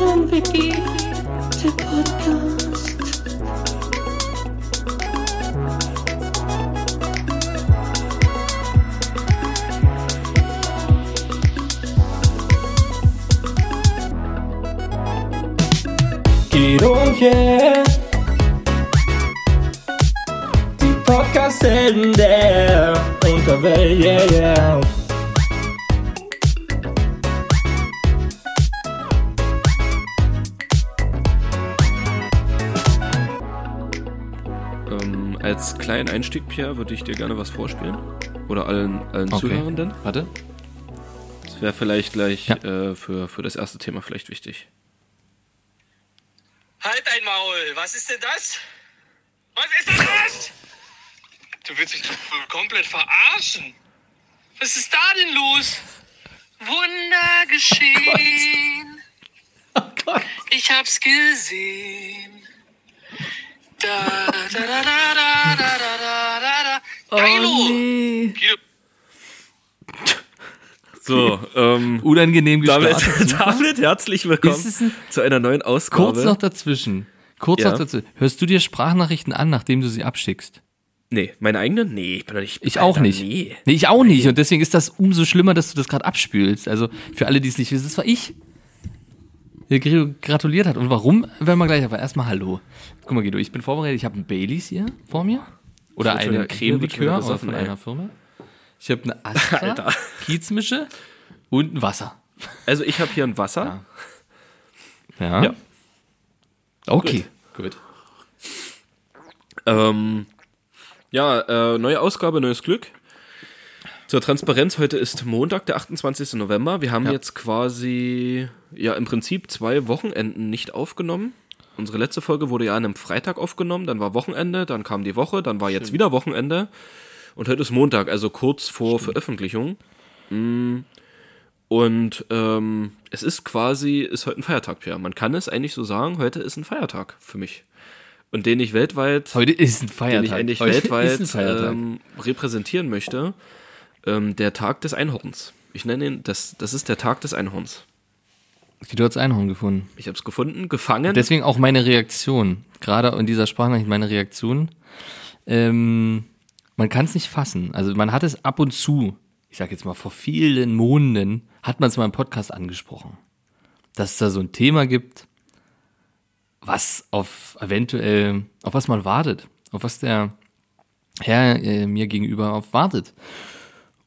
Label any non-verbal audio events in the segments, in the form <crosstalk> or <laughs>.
Moçambique de podcast. Kironje que sende Think of it, yeah, yeah. Kleinen Einstieg, Pierre, würde ich dir gerne was vorspielen. Oder allen, allen Okay. Zuhörenden. Warte. Das wäre vielleicht gleich Ja. äh, für, für das erste Thema vielleicht wichtig. Halt dein Maul! Was ist denn das? Was ist denn das? Du willst mich komplett verarschen. Was ist da denn los? Wunder geschehen. <laughs> Ich hab's gesehen. Oh, nee. So, ähm, unangenehm damit, <laughs> damit herzlich willkommen zu einer neuen Ausgabe. Kurz noch dazwischen. Kurz ja. noch dazwischen. Hörst du dir Sprachnachrichten an, nachdem du sie abschickst? Nee, meine eigene? Nee, ich bin doch nicht. Ich auch nicht. Nee. nee. ich auch nicht. Und deswegen ist das umso schlimmer, dass du das gerade abspülst. Also für alle, die es nicht wissen, das war ich. Guido gratuliert hat. Und warum, werden wir gleich. Aber erstmal Hallo. Guck mal, Guido, ich bin vorbereitet. Ich habe einen Baileys hier vor mir. Oder wieder Creme-Likör von einer Firma. Ich habe eine Astra, <laughs> Alter. Kiezmische und ein Wasser. Also ich habe hier ein Wasser. Ja. Ja. Okay. Gut. Ähm, ja, äh, neue Ausgabe, neues Glück. Zur Transparenz, heute ist Montag, der 28. November. Wir haben Ja. jetzt quasi, ja, im Prinzip zwei Wochenenden nicht aufgenommen. Unsere letzte Folge wurde ja an einem Freitag aufgenommen, dann war Wochenende, dann kam die Woche, dann war jetzt wieder Wochenende. Und heute ist Montag, also kurz vor Veröffentlichung. Mm. Und ähm, es ist quasi, ist heute ein Feiertag, Pierre. Man kann es eigentlich so sagen, heute ist ein Feiertag für mich. Und den ich weltweit Heute ist ein den Feiertag. ich eigentlich Heute weltweit ähm, repräsentieren möchte, ähm, der Tag des Einhorns. Ich nenne ihn, das, das ist der Tag des Einhorns. Du hast Einhorn gefunden. Ich habe es gefunden, gefangen. Deswegen auch meine Reaktion. Gerade in dieser Sprachnachricht meine Reaktion. Ähm, man kann es nicht fassen. Also man hat es ab und zu, ich sag jetzt mal vor vielen Monaten, hat man es mal im Podcast angesprochen. Dass es da so ein Thema gibt, was auf eventuell, auf was man wartet. Auf was der Herr äh, mir gegenüber auf wartet.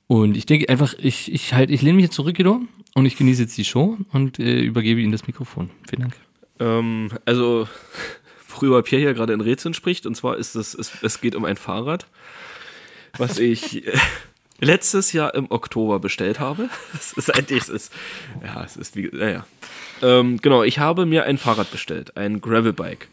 Und ich denke einfach, ich, ich halt, ich lehne mich jetzt zurück, Guido, und ich genieße jetzt die Show und äh, übergebe Ihnen das Mikrofon. Vielen Dank. ähm, also, <laughs> worüber Pierre hier gerade in Rätseln spricht, und zwar ist es, es, es geht um ein Fahrrad, was ich <laughs> letztes Jahr im Oktober bestellt habe. <laughs> Es ist eigentlich, es ist, ja, es ist wie, naja. Ähm, genau, ich habe mir ein Fahrrad bestellt, ein Gravelbike.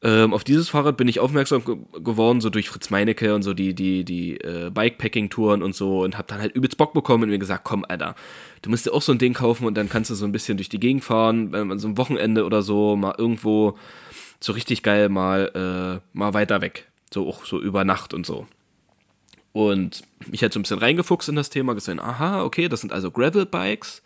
Ähm, auf dieses Fahrrad bin ich aufmerksam ge geworden, so durch Fritz Meinecke und so die, die, die äh, Bikepacking-Touren und so und hab dann halt übelst Bock bekommen und mir gesagt, komm, Alter, du musst dir auch so ein Ding kaufen und dann kannst du so ein bisschen durch die Gegend fahren, wenn man so ein Wochenende oder so mal irgendwo so richtig geil mal, äh, mal weiter weg. So auch so über Nacht und so. Und mich halt so ein bisschen reingefuchst in das Thema, gesehen, aha, okay, das sind also Gravel-Bikes.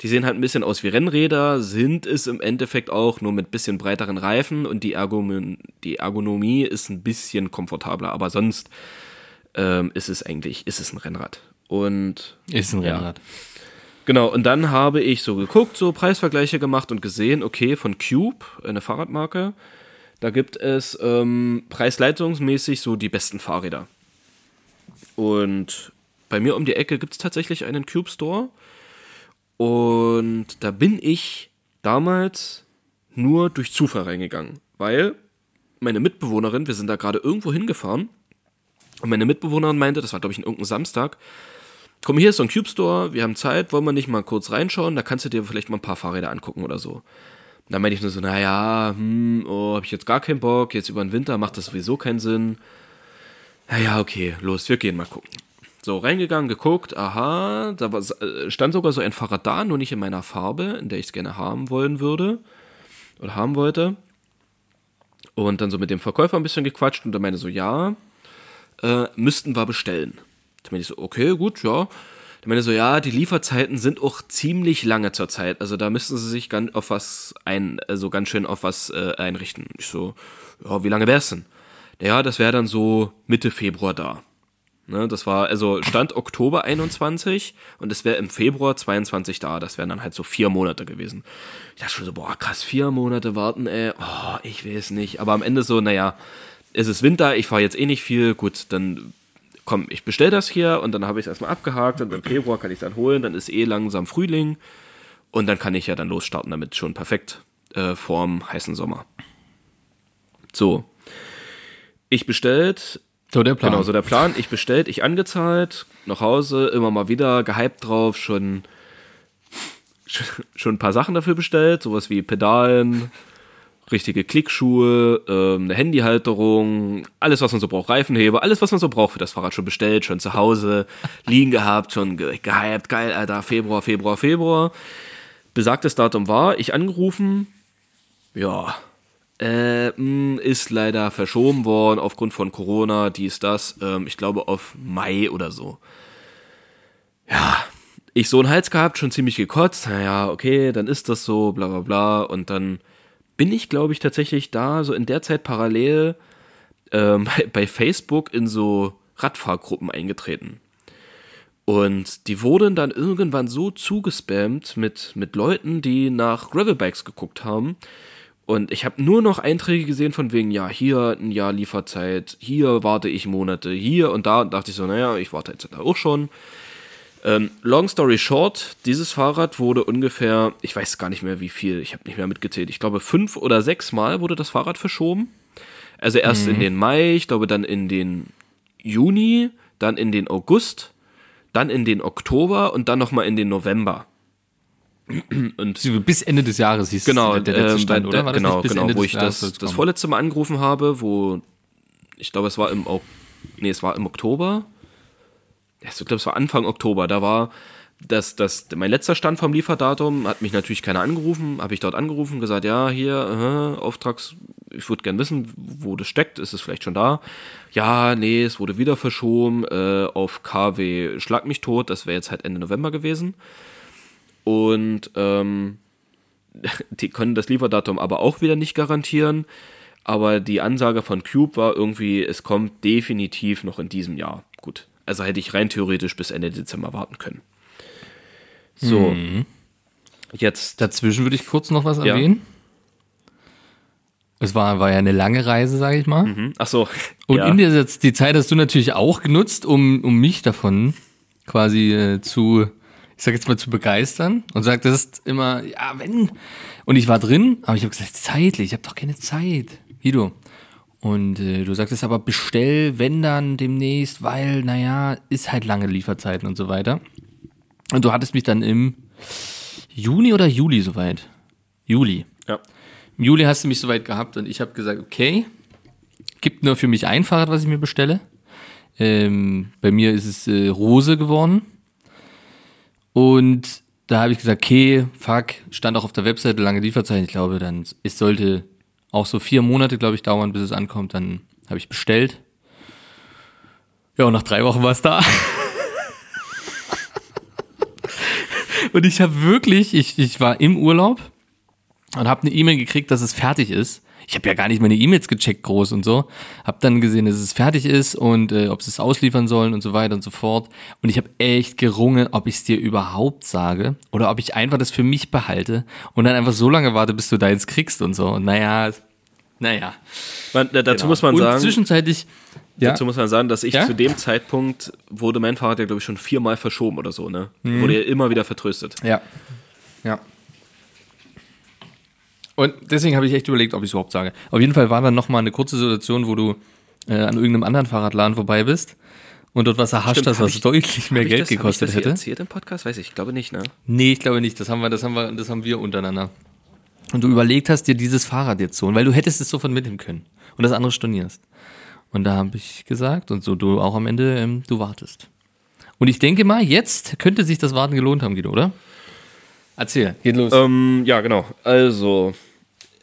Die sehen halt ein bisschen aus wie Rennräder, sind es im Endeffekt auch nur mit bisschen breiteren Reifen und die, Ergonomie, die Ergonomie ist ein bisschen komfortabler, aber sonst ähm, ist es eigentlich, ist es ein Rennrad. Und Ist ein Ja. Rennrad. Genau, und dann habe ich so geguckt, so Preisvergleiche gemacht und gesehen, okay, von Cube, eine Fahrradmarke, da gibt es ähm, preis-leistungsmäßig so die besten Fahrräder. Und bei mir um die Ecke gibt es tatsächlich einen Cube Store. Und da bin ich damals nur durch Zufall reingegangen, weil meine Mitbewohnerin, wir sind da gerade irgendwo hingefahren, und meine Mitbewohnerin meinte, das war glaube ich ein irgendein Samstag, komm, hier ist so ein Cube Store, wir haben Zeit, wollen wir nicht mal kurz reinschauen, da kannst du dir vielleicht mal ein paar Fahrräder angucken oder so. Und dann meinte ich nur so, naja, hm, oh, hab ich jetzt gar keinen Bock, jetzt über den Winter macht das sowieso keinen Sinn. Naja, okay, los, wir gehen mal gucken. So, reingegangen, geguckt, aha, da war, äh, stand sogar so ein Fahrrad da, nur nicht in meiner Farbe, in der ich es gerne haben wollen würde. Oder haben wollte. Und dann so mit dem Verkäufer ein bisschen gequatscht und er meinte so, ja, äh, müssten wir bestellen. Da meinte ich so, okay, gut, ja. Der meinte so, ja, die Lieferzeiten sind auch ziemlich lange zurzeit. Also da müssten sie sich ganz auf was ein, also ganz schön auf was äh, einrichten. Ich so, ja, wie lange wär's denn? Ja, das wäre dann so Mitte Februar da. Ne, das war, also Stand Oktober 21 und es wäre im Februar 22 da. Das wären dann halt so vier Monate gewesen. Ich dachte schon so, boah, krass, vier Monate warten, ey. Oh, ich weiß nicht. Aber am Ende so, naja, es ist Winter, ich fahre jetzt eh nicht viel. Gut, dann komm, ich bestell das hier und dann habe ich es erstmal abgehakt und im Februar kann ich es dann holen. Dann ist eh langsam Frühling und dann kann ich ja dann losstarten damit schon perfekt äh, vorm heißen Sommer. So. Ich bestellt, So der Plan. Genau, so der Plan. Ich bestellt, ich angezahlt, nach Hause, immer mal wieder gehypt drauf, schon, <laughs> schon ein paar Sachen dafür bestellt, sowas wie Pedalen, richtige Klickschuhe, ähm, eine Handyhalterung, alles, was man so braucht, Reifenheber, alles, was man so braucht für das Fahrrad schon bestellt, schon zu Hause <laughs> liegen gehabt, schon ge gehypt, geil, Alter, Februar, Februar, Februar. Besagtes Datum war, ich angerufen, ja, äh, mh, ist leider verschoben worden aufgrund von Corona, dies, das, ähm, ich glaube auf Mai oder so. Ja, ich so einen Hals gehabt, schon ziemlich gekotzt, naja, okay, dann ist das so, bla bla bla, und dann bin ich, glaube ich, tatsächlich da so in der Zeit parallel ähm, bei, <laughs> bei Facebook in so Radfahrgruppen eingetreten. Und die wurden dann irgendwann so zugespammt mit, mit Leuten, die nach Gravelbikes geguckt haben. Und ich habe nur noch Einträge gesehen von wegen, ja, hier ein Jahr Lieferzeit, hier warte ich Monate, hier und da. Und dachte ich so, naja, ich warte jetzt auch schon. Ähm, long story short, dieses Fahrrad wurde ungefähr, ich weiß gar nicht mehr wie viel, ich habe nicht mehr mitgezählt, ich glaube fünf oder sechs Mal wurde das Fahrrad verschoben. Also erst in den Mai, ich glaube dann in den Juni, dann in den August, dann in den Oktober und dann nochmal in den November. Und Bis Ende des Jahres hieß Genau, der letzte ähm, Stand, oder? War das genau, genau, Ende wo ich Jahres das, das vorletzte Mal angerufen habe, wo ich glaube, es war im nee, es war im Oktober. Ich glaube, es war Anfang Oktober. Da war das, das, mein letzter Stand vom Lieferdatum, hat mich natürlich keiner angerufen, habe ich dort angerufen, gesagt, ja, hier, äh, Auftrags, ich würde gern wissen, wo das steckt, ist es vielleicht schon da? Ja, nee, es wurde wieder verschoben äh, auf KW Schlag mich tot, das wäre jetzt halt Ende November gewesen. Und ähm, die können das Lieferdatum aber auch wieder nicht garantieren. Aber die Ansage von Cube war irgendwie, es kommt definitiv noch in diesem Jahr. Gut. Also hätte ich rein theoretisch bis Ende Dezember warten können. So. Jetzt. Dazwischen würde ich kurz noch was Ja. erwähnen. Es war, war ja eine lange Reise, sage ich mal. Hm? Ach so. Und ja. in der die Zeit hast du natürlich auch genutzt, um, um mich davon quasi äh, zu, ich sag jetzt mal, zu begeistern. Und sagtest immer, ja, wenn. Und ich war drin, aber ich habe gesagt, zeitlich, ich habe doch keine Zeit. Guido. Und äh, du sagtest aber, bestell, wenn dann demnächst, weil, naja, ist halt lange Lieferzeiten und so weiter. Und du hattest mich dann im Juni oder Juli soweit? Juli. ja. Im Juli hast du mich soweit gehabt und ich habe gesagt, okay, gibt nur für mich ein Fahrrad, was ich mir bestelle. Ähm, bei mir ist es äh, Rose geworden. Und da habe ich gesagt, okay, fuck, stand auch auf der Webseite lange Lieferzeit. Ich glaube, dann es sollte auch so vier Monate, glaube ich, dauern, bis es ankommt. Dann habe ich bestellt. Ja, und nach drei Wochen war es da. <laughs> und ich habe wirklich, ich, ich war im Urlaub und habe eine E-Mail gekriegt, dass es fertig ist. Ich habe ja gar nicht meine E-Mails gecheckt groß und so. Habe dann gesehen, dass es fertig ist und äh, ob sie es ausliefern sollen und so weiter und so fort. Und ich habe echt gerungen, ob ich es dir überhaupt sage oder ob ich einfach das für mich behalte und dann einfach so lange warte, bis du deins kriegst und so. Und naja, naja. Man, dazu genau. muss man und sagen, zwischenzeitlich, ja, dazu muss man sagen, dass ich Ja? zu dem Zeitpunkt wurde mein Fahrrad ja, glaube ich, schon viermal verschoben oder so, ne? Mhm. Wurde ja immer wieder vertröstet. Ja. Ja. Und deswegen habe ich echt überlegt, ob ich es überhaupt sage. Auf jeden Fall war dann nochmal eine kurze Situation, wo du äh, an irgendeinem anderen Fahrradladen vorbei bist und dort was erhascht Stimmt, hast, was ich- deutlich mehr Geld das, hab ich gekostet das hätte. erzählt im Podcast? Weiß ich, ich glaube nicht, ne? Nee, ich glaube nicht. Das haben wir, das haben wir, das haben wir untereinander. Und du überlegt hast, dir dieses Fahrrad jetzt so, weil du hättest es sofort mitnehmen können und das andere stornierst. Und da habe ich gesagt, und so du auch am Ende, ähm, du wartest. Und ich denke mal, jetzt könnte sich das Warten gelohnt haben, Guido, oder? Erzähl, geht los. Ähm, ja, genau. Also,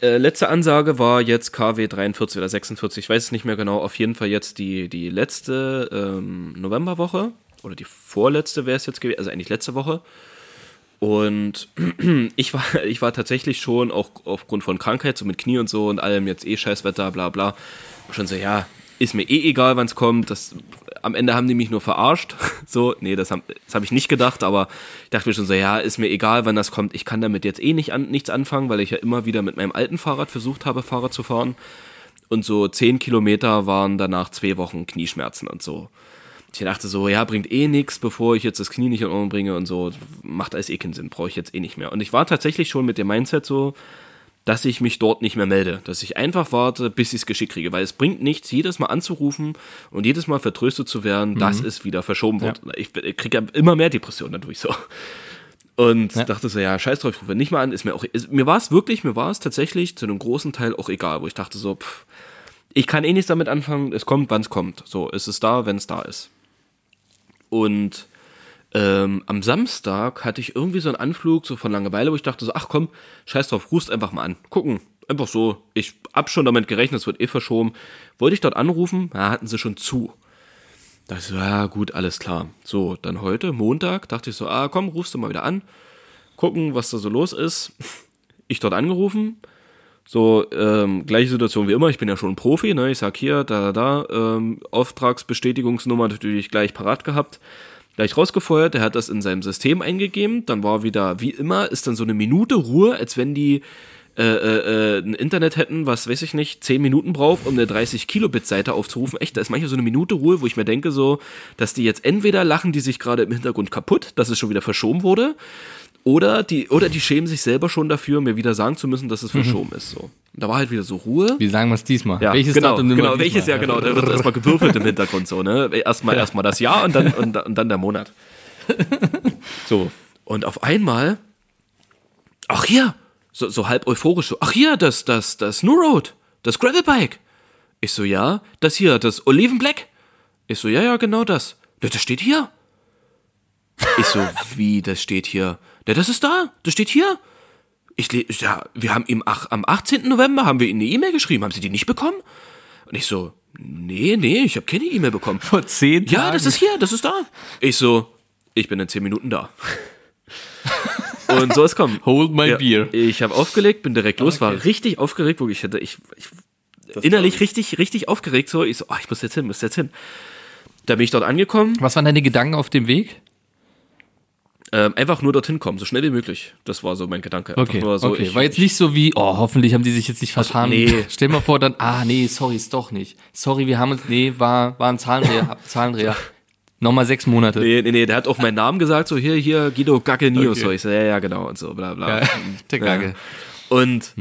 äh, letzte Ansage war jetzt KW 43 oder 46, ich weiß es nicht mehr genau. Auf jeden Fall jetzt die, die letzte ähm, Novemberwoche. oder die vorletzte wäre es jetzt gewesen, also eigentlich letzte Woche. Und <clears throat> ich war, ich war tatsächlich schon auch aufgrund von Krankheit, so mit Knie und so und allem jetzt eh Scheißwetter, bla bla, schon so, ja, ist mir eh egal, wann es kommt. Das, am Ende haben die mich nur verarscht. <laughs> So, nee, das habe das hab ich nicht gedacht, aber ich dachte mir schon so, ja, ist mir egal, wann das kommt. Ich kann damit jetzt eh nicht an, nichts anfangen, weil ich ja immer wieder mit meinem alten Fahrrad versucht habe, Fahrrad zu fahren. Und so zehn Kilometer waren danach zwei Wochen Knieschmerzen und so. Ich dachte so, ja, bringt eh nichts, bevor ich jetzt das Knie nicht in Ordnung bringe und so. Macht alles eh keinen Sinn, brauche ich jetzt eh nicht mehr. Und ich war tatsächlich schon mit dem Mindset so, dass ich mich dort nicht mehr melde. Dass ich einfach warte, bis ich es geschickt kriege. Weil es bringt nichts, jedes Mal anzurufen und jedes Mal vertröstet zu werden, dass es wieder verschoben wird. Ich, ich kriege ja immer mehr Depressionen dadurch so. Und dachte so, ja, scheiß drauf, ich rufe nicht mal an. Ist mir auch, ist, mir war es wirklich, mir war es tatsächlich zu einem großen Teil auch egal, wo ich dachte so, pff, ich kann eh nichts damit anfangen, es kommt, wann es kommt. So, es ist da, wenn es da ist. Und ähm, am Samstag hatte ich irgendwie so einen Anflug so von Langeweile, wo ich dachte so, ach komm, scheiß drauf, rufst einfach mal an. Gucken. Einfach so. Ich hab schon damit gerechnet, es wird eh verschoben. Wollte ich dort anrufen, ja, hatten sie schon zu. Da dachte ich so, ja gut, alles klar. So, dann heute, Montag, dachte ich so, ah komm, rufst du mal wieder an. Gucken, was da so los ist. <laughs> Ich dort angerufen. So, ähm, gleiche Situation wie immer, ich bin ja schon ein Profi, ne? Ich sag hier, da, da, da, ähm, Auftragsbestätigungsnummer natürlich gleich parat gehabt gleich rausgefeuert, der hat das in seinem System eingegeben, dann war wieder, wie immer, ist dann so eine Minute Ruhe, als wenn die äh, äh, ein Internet hätten, was weiß ich nicht, 10 Minuten braucht, um eine 30 Kilobit Seite aufzurufen. Echt, da ist manchmal so eine Minute Ruhe, wo ich mir denke so, dass die jetzt entweder lachen die sich gerade im Hintergrund kaputt, dass es schon wieder verschoben wurde, oder die, oder die schämen sich selber schon dafür, mir wieder sagen zu müssen, dass es verschoben ist. So. Und da war halt wieder so Ruhe. Wie sagen wir es diesmal? Ja, welches genau, Datum genau, welches? Jahr, genau. Da wird erstmal gewürfelt im Hintergrund so, ne? Erstmal, erstmal das Jahr und dann, und, und dann der Monat. <laughs> So. Und auf einmal, ach hier, so, so halb euphorisch, so, ach hier, das, das, das New Road, das Gravelbike. Ich so, ja, das hier, das Oliven Black. Ich so, ja, ja, genau das. Ja, das steht hier. Ich so, wie, das steht hier? Ja, das ist da, das steht hier. Ich, ja, wir haben ihm ach, am 18. November haben wir ihm eine E-Mail geschrieben. Haben Sie die nicht bekommen? Und ich so, nee, nee, ich habe keine E-Mail bekommen. Vor zehn Ja, Tagen. das ist hier, das ist da. Ich so, ich bin in zehn Minuten da. <laughs> Und so ist kommen. Hold my Ja, beer. Ich habe aufgelegt, bin direkt los, war richtig aufgeregt, wirklich. Ich hätte, ich, ich innerlich richtig, richtig aufgeregt. So, ich so, oh, ich muss jetzt hin, muss jetzt hin. Da bin ich dort angekommen, Was waren deine Gedanken auf dem Weg? Ähm, einfach nur dorthin kommen, so schnell wie möglich. Das war so mein Gedanke. Einfach Okay, so, okay. ich, war jetzt nicht so wie, oh, hoffentlich haben die sich jetzt nicht vertan. nee. <laughs> Stell mal vor, dann, ah, nee, sorry, ist doch nicht. Sorry, wir haben uns, nee, war, war ein Zahlendreher, <laughs> Zahlendreher. Nochmal sechs Monate. Nee, nee, nee, der hat auch meinen Namen gesagt, so hier, hier, Guido Gacke News. Okay. So, ich so, ja, ja, genau, und so, bla, bla. Ja, <laughs> der Gacke. Ja. Und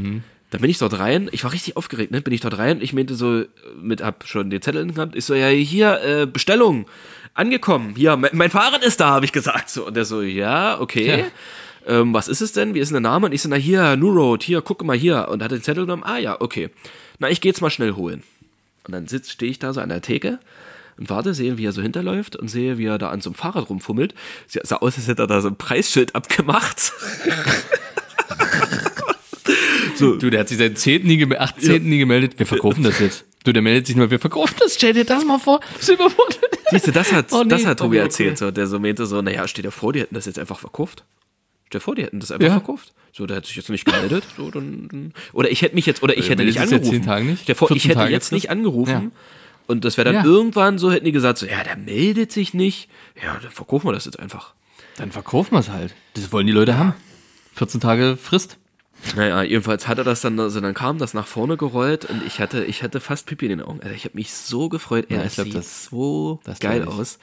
dann bin ich dort rein, ich war richtig aufgeregt, ne, bin ich dort rein, ich meinte so, mit, hab schon den Zettel gehabt, ich so, ja, hier, äh, Bestellung, angekommen, hier, mein, mein Fahrrad ist da, habe ich gesagt, so, und der so, ja, okay. Ähm, was ist es denn? Wie ist denn der Name? Und ich so, na hier, New Road, hier, guck mal hier. Und hat den Zettel genommen, ah ja, okay. Na, ich gehe jetzt mal schnell holen. Und dann sitz, stehe ich da so an der Theke und warte, sehe, wie er so hinterläuft und sehe, wie er da an so einem Fahrrad rumfummelt. Sieht sah aus, als hätte er da so ein Preisschild abgemacht. <laughs> Du, der hat sich seit 10. nie, gem- 18. nie gemeldet. Wir verkaufen das jetzt. Du, der meldet sich nur, wir verkaufen das. Stell dir das mal vor. Mal. Siehst du, das hat, Oh, nee, das hat Tobi okay, erzählt, so, der so meinte so, naja, stell dir vor, die hätten das jetzt einfach verkauft. Stell dir vor, die hätten das einfach Ja. verkauft. So, der hat sich jetzt nicht gemeldet. So, dann, dann, oder ich hätte mich jetzt, oder ich Ja, hätte nicht angerufen. 10 Tagen nicht? Vor, ich 14 hätte Tage jetzt jetzt nicht angerufen. Ja. Und das wäre dann Ja. irgendwann so, hätten die gesagt, so, ja, der meldet sich nicht. Ja, dann verkaufen wir das jetzt einfach. Dann verkaufen wir es halt. Das wollen die Leute haben. 14 Tage Frist. Naja, jedenfalls hat er das dann, also dann kam das nach vorne gerollt und ich hatte, ich hatte fast Pipi in den Augen. Also ich habe mich so gefreut, Ja, ich das glaub, sieht das- so das geil aus.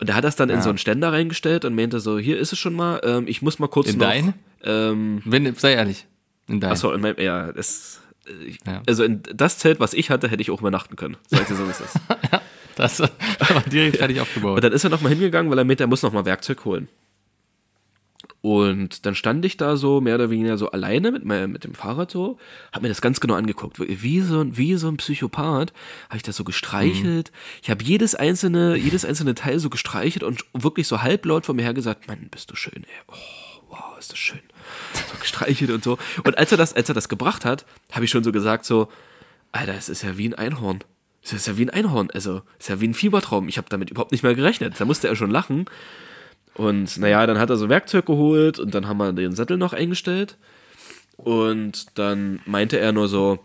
Und er hat das dann in so einen Ständer reingestellt und meinte so, hier ist es schon mal, ähm, ich muss mal kurz In noch. dein? Ähm, Wenn, sei ehrlich. In dein. achso, in meinem, ja, das, äh, ich, Ja. also in das Zelt, was ich hatte, hätte ich auch übernachten können. Sag dir so, wie es ist. <laughs> Das <laughs> war direkt fertig aufgebaut. Und dann ist er nochmal hingegangen, weil er meinte, er muss nochmal Werkzeug holen. Und dann stand ich da so mehr oder weniger so alleine mit, meinem, mit dem Fahrrad so, hab mir das ganz genau angeguckt. Wie so, ein- wie so ein Psychopath habe ich das so gestreichelt. Ich habe jedes einzelne, jedes einzelne Teil so gestreichelt und wirklich so halblaut vor mir her gesagt, Mann, bist du schön, ey. Oh, wow, ist das schön. So gestreichelt und so. Und als er das, als er das gebracht hat, habe ich schon so gesagt so, Alter, es ist ja wie ein Einhorn. Das ist ja wie ein Einhorn, also ist ja wie ein Fiebertraum. Ich habe damit überhaupt nicht mehr gerechnet. Da musste er schon lachen. Und naja, dann hat er so Werkzeug geholt und dann haben wir den Sattel noch eingestellt. Und dann meinte er nur so,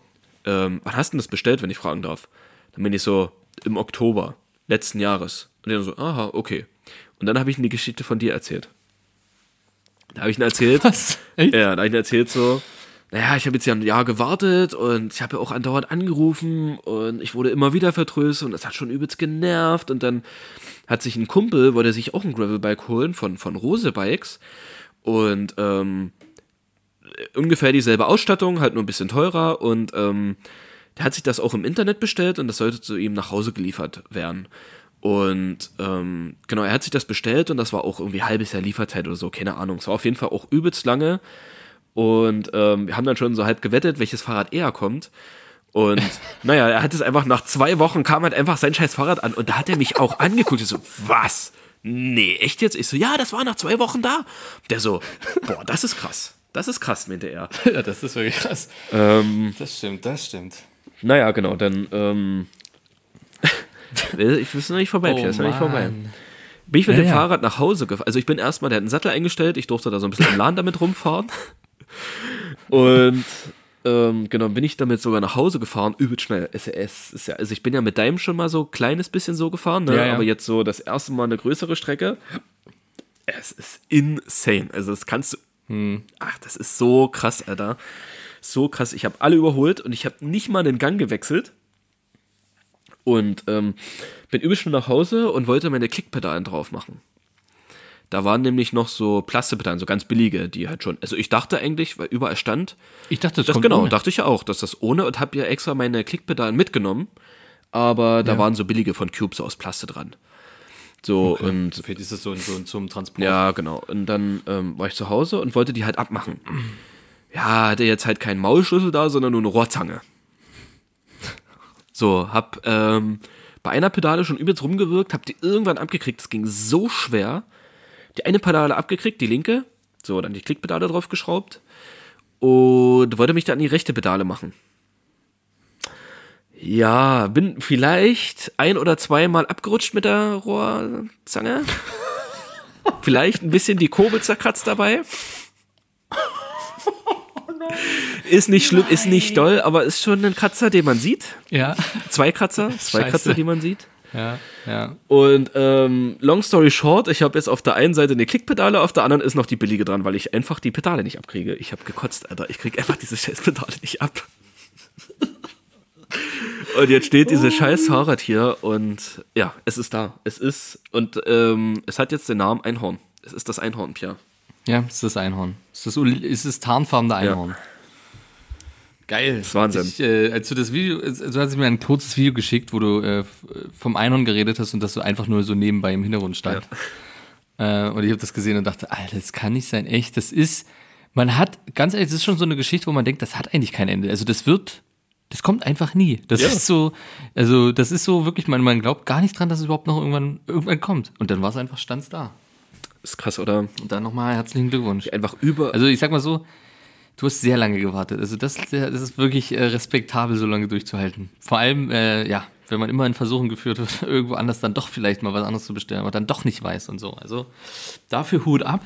ähm, wann hast du denn das bestellt, wenn ich fragen darf? Dann bin ich so, im Oktober letzten Jahres. Und er so, aha, okay. Und dann habe ich ihm die Geschichte von dir erzählt. Da habe ich ihm erzählt, Was? Echt? ja, da habe ich ihm erzählt so, naja, ich habe jetzt ja ein Jahr gewartet und ich habe ja auch andauernd angerufen und ich wurde immer wieder vertröstet und das hat schon übelst genervt und dann hat sich ein Kumpel, wollte sich auch ein Gravelbike holen von, von Rose Bikes und ähm, ungefähr dieselbe Ausstattung, halt nur ein bisschen teurer und ähm, der hat sich das auch im Internet bestellt und das sollte zu ihm nach Hause geliefert werden. Und ähm, genau, er hat sich das bestellt und das war auch irgendwie halbes Jahr Lieferzeit oder so, keine Ahnung. Es war auf jeden Fall auch übelst lange. Und ähm, wir haben dann schon so halb gewettet, welches Fahrrad eher kommt. Und <laughs> naja, er hat es einfach nach zwei Wochen kam halt einfach sein scheiß Fahrrad an und da hat er mich auch angeguckt. Ich so, was? Nee, echt jetzt? Ich so, ja, das war nach zwei Wochen da. Der so, boah, das ist krass. Das ist krass, meinte er. <laughs> Ja, das ist wirklich krass. Ähm, Das stimmt, das stimmt. naja, genau, dann, ähm, <laughs> ich ist noch nicht vorbei, Pierre, ist noch nicht vorbei. Mann. Bin ich mit Ja, dem ja. Fahrrad nach Hause gefahren. Also ich bin erstmal, der hat einen Sattel eingestellt, ich durfte da so ein bisschen im Laden damit rumfahren. Und ähm, genau, bin ich damit sogar nach Hause gefahren, übel schnell. Es, es ist ja, also ich bin ja mit deinem schon mal so ein kleines bisschen so gefahren, ne? Ja, ja. aber jetzt so das erste Mal eine größere Strecke. Es ist insane. Also das kannst du. Hm. Ach, das ist so krass, Alter. So krass. Ich habe alle überholt und ich habe nicht mal den Gang gewechselt. Und ähm, bin übel schnell nach Hause und wollte meine Klickpedalen drauf machen. Da waren nämlich noch so Plastikpedalen, so ganz billige, die halt schon. Also ich dachte eigentlich, weil überall stand, Ich dachte, das, das kommt genau, ohne. dachte ich ja auch, dass das ohne und habe ja extra meine Klickpedalen mitgenommen, aber da Ja. waren so billige von Cubes aus Plastik dran. So und Vielleicht ist das so, so zum Transport. ja, genau. Und dann ähm, war ich zu Hause und wollte die halt abmachen. Ja, hatte jetzt halt keinen Maulschlüssel da, sondern nur eine Rohrzange. So, hab ähm, bei einer Pedale schon übelst rumgewirkt, hab die irgendwann abgekriegt. Das ging so schwer. Die eine Pedale abgekriegt, die linke. So, dann die Klickpedale draufgeschraubt. Und wollte mich dann an die rechte Pedale machen. Ja, bin vielleicht ein oder zweimal abgerutscht mit der Rohrzange. <laughs> Vielleicht ein bisschen die Kurbel zerkratzt dabei. Ist nicht schlimm, ist nicht doll, aber ist schon ein Kratzer, den man sieht. Ja, Zwei Kratzer, zwei Scheiße. Kratzer, die man sieht. Ja, ja. Und ähm, long story short, ich habe jetzt auf der einen Seite eine Klickpedale, auf der anderen ist noch die billige dran, weil ich einfach die Pedale nicht abkriege. Ich habe gekotzt, Alter. Ich krieg einfach diese scheiß Pedale nicht ab. <laughs> Und jetzt steht dieses scheiß Fahrrad hier und ja, es ist da. Es ist, und ähm, es hat jetzt den Namen Einhorn. Es ist das Einhorn, Pia. Ja, ist das Einhorn. Ist Uli- ist das tarnfarbene Einhorn. Geil. Das ist Wahnsinn. Ich, äh, als du das Video, also du hast mir ein kurzes Video geschickt, wo du äh, vom Einhorn geredet hast und das so einfach nur so nebenbei im Hintergrund stand. Äh, und ich habe das gesehen und dachte, Alter, das kann nicht sein. Echt, das ist, man hat, ganz ehrlich, das ist schon so eine Geschichte, wo man denkt, das hat eigentlich kein Ende. Also das wird, das kommt einfach nie. Das Ja. ist so, also das ist so wirklich, man, man glaubt gar nicht dran, dass es überhaupt noch irgendwann, irgendwann kommt. Und dann war es einfach, stand's da. Ist krass, oder? Und dann nochmal herzlichen Glückwunsch. Einfach über. Also ich sag mal so, du hast sehr lange gewartet. Also das, das ist wirklich äh, respektabel, so lange durchzuhalten. Vor allem, äh, ja, wenn man immer in Versuchen geführt wird, <laughs> irgendwo anders dann doch vielleicht mal was anderes zu bestellen, aber dann doch nicht weiß und so. Also dafür Hut ab.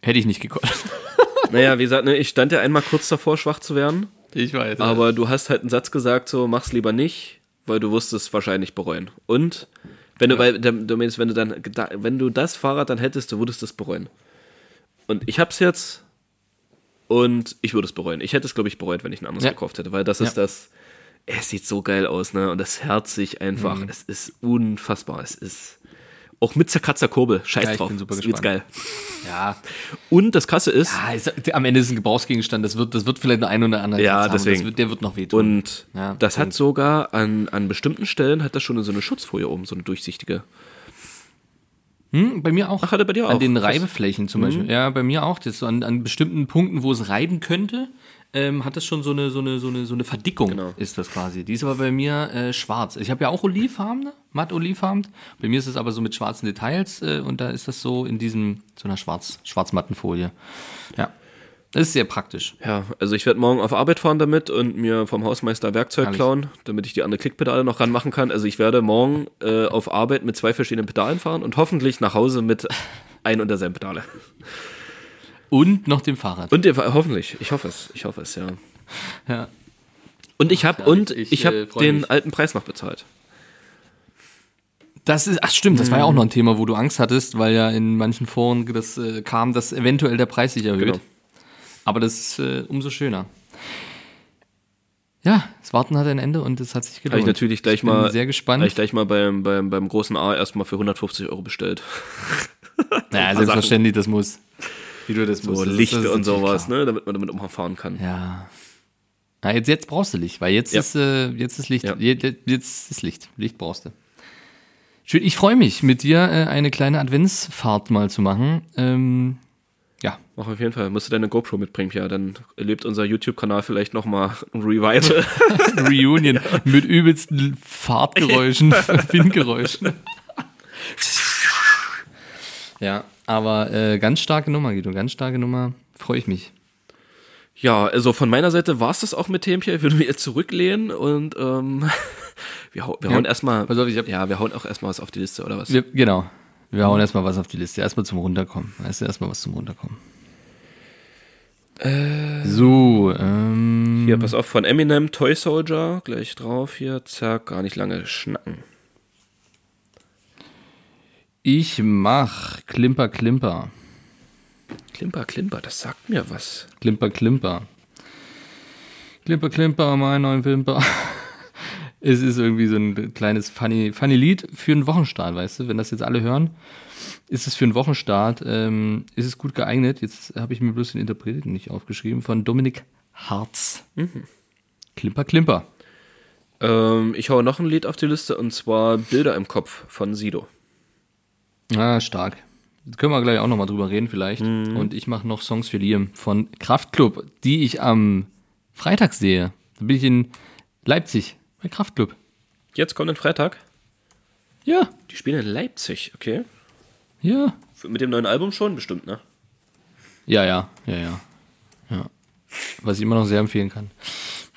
Hätte ich nicht gekonnt. <laughs> naja, wie gesagt, ne, ich stand ja einmal kurz davor, schwach zu werden. Ich weiß. Aber du hast halt einen Satz gesagt, so mach's lieber nicht, weil du wirst es wahrscheinlich bereuen. Und wenn du, weil, du meinst, wenn du dann, da- wenn du das Fahrrad dann hättest, du würdest es bereuen. Und ich hab's jetzt und ich würde es bereuen. Ich hätte es, glaube ich, bereut, wenn ich ein anderes Ja. gekauft hätte, weil das ist Ja. das. Es sieht so geil aus, ne? Und das herzt sich einfach. Mhm. Es ist unfassbar. Es ist auch mit zerkratzter Kurbel. Scheiß Ja, ich drauf. bin super das gespannt. geil. ja, Und das Krasse ist, ah, ist, am Ende ist es ein Gebrauchsgegenstand. Das wird, das wird vielleicht noch ein oder andere Ja, deswegen. Das wird, der wird noch wehtun. Und Ja, das hat Punkt. sogar an, an bestimmten Stellen hat das schon so eine Schutzfolie oben, so eine durchsichtige. Hm, bei mir auch. Ach, hat er bei dir An auch? den Krass. Mhm. Reibeflächen zum Beispiel. Ja, bei mir auch. Das so an, an bestimmten Punkten, wo es reiben könnte, ähm, hat das schon so eine, so eine, so eine, so eine Verdickung, Genau. ist das quasi. Die ist aber bei mir äh, schwarz. Ich habe ja auch olivfarben, matt olivfarben. Bei mir ist es aber so mit schwarzen Details äh, und da ist das so in diesem, so einer schwarz, schwarzmatten Folie. Ja. Das ist sehr praktisch. Ja, also ich werde morgen auf Arbeit fahren damit und mir vom Hausmeister Werkzeug Herrlich. klauen, damit ich die andere Klickpedale noch ranmachen kann. Also ich werde morgen äh, auf Arbeit mit zwei verschiedenen Pedalen fahren und hoffentlich nach Hause mit <laughs> ein und derselben Pedale. Und noch dem Fahrrad. Und ihr, hoffentlich, ich hoffe es, ich hoffe es, ja. Ja. Und ich habe und ich- ich, habe äh, den mich. alten Preis noch bezahlt. Das ist, ach stimmt, das war ja auch noch ein Thema, wo du Angst hattest, weil ja in manchen Foren das äh, kam, dass eventuell der Preis sich erhöht. Genau. Aber das ist äh, umso schöner. Ja, das Warten hat ein Ende und es hat sich gelohnt. Habe ich natürlich gleich ich bin mal, sehr gespannt. Habe ich gleich mal beim, beim, beim großen A erstmal für 150 Euro bestellt. <laughs> ja, selbstverständlich, das muss. Wie du das So musst. Das ist- Licht das ist und sowas, klar. ne, damit man damit umfahren kann. Ja. Na, jetzt, jetzt brauchst du Licht, weil jetzt Ja. ist äh, jetzt ist Licht. Ja. Jetzt, jetzt ist Licht. Licht brauchst du. Schön, ich freue mich, mit dir äh, eine kleine Adventsfahrt mal zu machen. Ähm, ja, Mach auf jeden Fall. Musst du deine GoPro mitbringen, ja. Dann erlebt unser YouTube-Kanal vielleicht nochmal ein Revival. <laughs> Reunion mit übelsten Fahrtgeräuschen, <laughs> Windgeräuschen. ja, aber äh, ganz starke Nummer, Guido, ganz starke Nummer. Freue ich mich. ja, also von meiner Seite war es das auch mit Themen. Ich würde mich jetzt zurücklehnen und ähm, <laughs> wir, hau, wir Ja. hauen erstmal. Pass auf, ich hab- ja, wir hauen auch erstmal was auf die Liste, oder was? Wir, genau. Wir hauen erstmal was auf die Liste. Erstmal zum Runterkommen. Erstmal was zum Runterkommen. so, ähm. Hier, pass auf, von Eminem, Toy Soldier, gleich drauf hier, zack, gar nicht lange schnacken. Ich mach Klimper, Klimper. Klimper, Klimper, das sagt mir was. Klimper, Klimper. Klimper, Klimper, mein neuer Wimper. <laughs> Es ist irgendwie so ein kleines funny, funny Lied für einen Wochenstart, weißt du? Wenn das jetzt alle hören, ist es für einen Wochenstart, ähm, ist es gut geeignet. Jetzt habe ich mir bloß den Interpreten nicht aufgeschrieben, von Dominik Harz. Klimper, Klimper. Ähm, ich hau noch ein Lied auf die Liste und zwar Bilder im Kopf von Sido. Ah, stark. Da können wir gleich auch nochmal drüber reden vielleicht. Und ich mache noch Songs für Liam von Kraftklub, die ich am Freitag sehe. Da bin ich in Leipzig bei Kraftklub. Jetzt kommt ein Freitag. Ja, Die spielen in Leipzig, okay. ja. Mit dem neuen Album schon, bestimmt, ne? Ja, ja, ja, ja. ja. Was ich immer noch sehr empfehlen kann.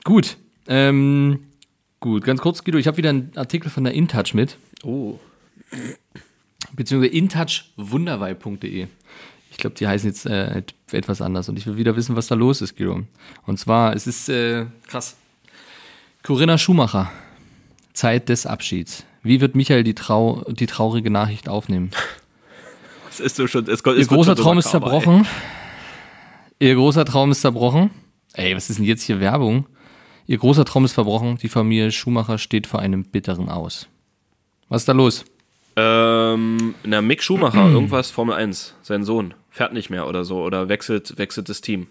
Gut. Ähm, gut, ganz kurz, Guido, ich habe wieder einen Artikel von der InTouch mit, Oh. beziehungsweise intouchwunderweib.de. Ich glaube, die heißen jetzt äh, etwas anders und ich will wieder wissen, was da los ist, Guido. Und zwar, es ist äh, krass. Corinna Schumacher, Zeit des Abschieds. Wie wird Michael die, Trau die traurige Nachricht aufnehmen? <laughs> Es ist so schon, es, es Ihr großer so Traum ist zerbrochen. Ihr großer Traum ist zerbrochen. Ey, was ist denn jetzt hier Werbung? Ihr großer Traum ist verbrochen. Die Familie Schumacher steht vor einem bitteren Aus. Was ist da los? ey. Ähm, na, Mick Schumacher, <clears throat> irgendwas Formel 1, sein Sohn, fährt nicht mehr oder so oder wechselt, wechselt das Team.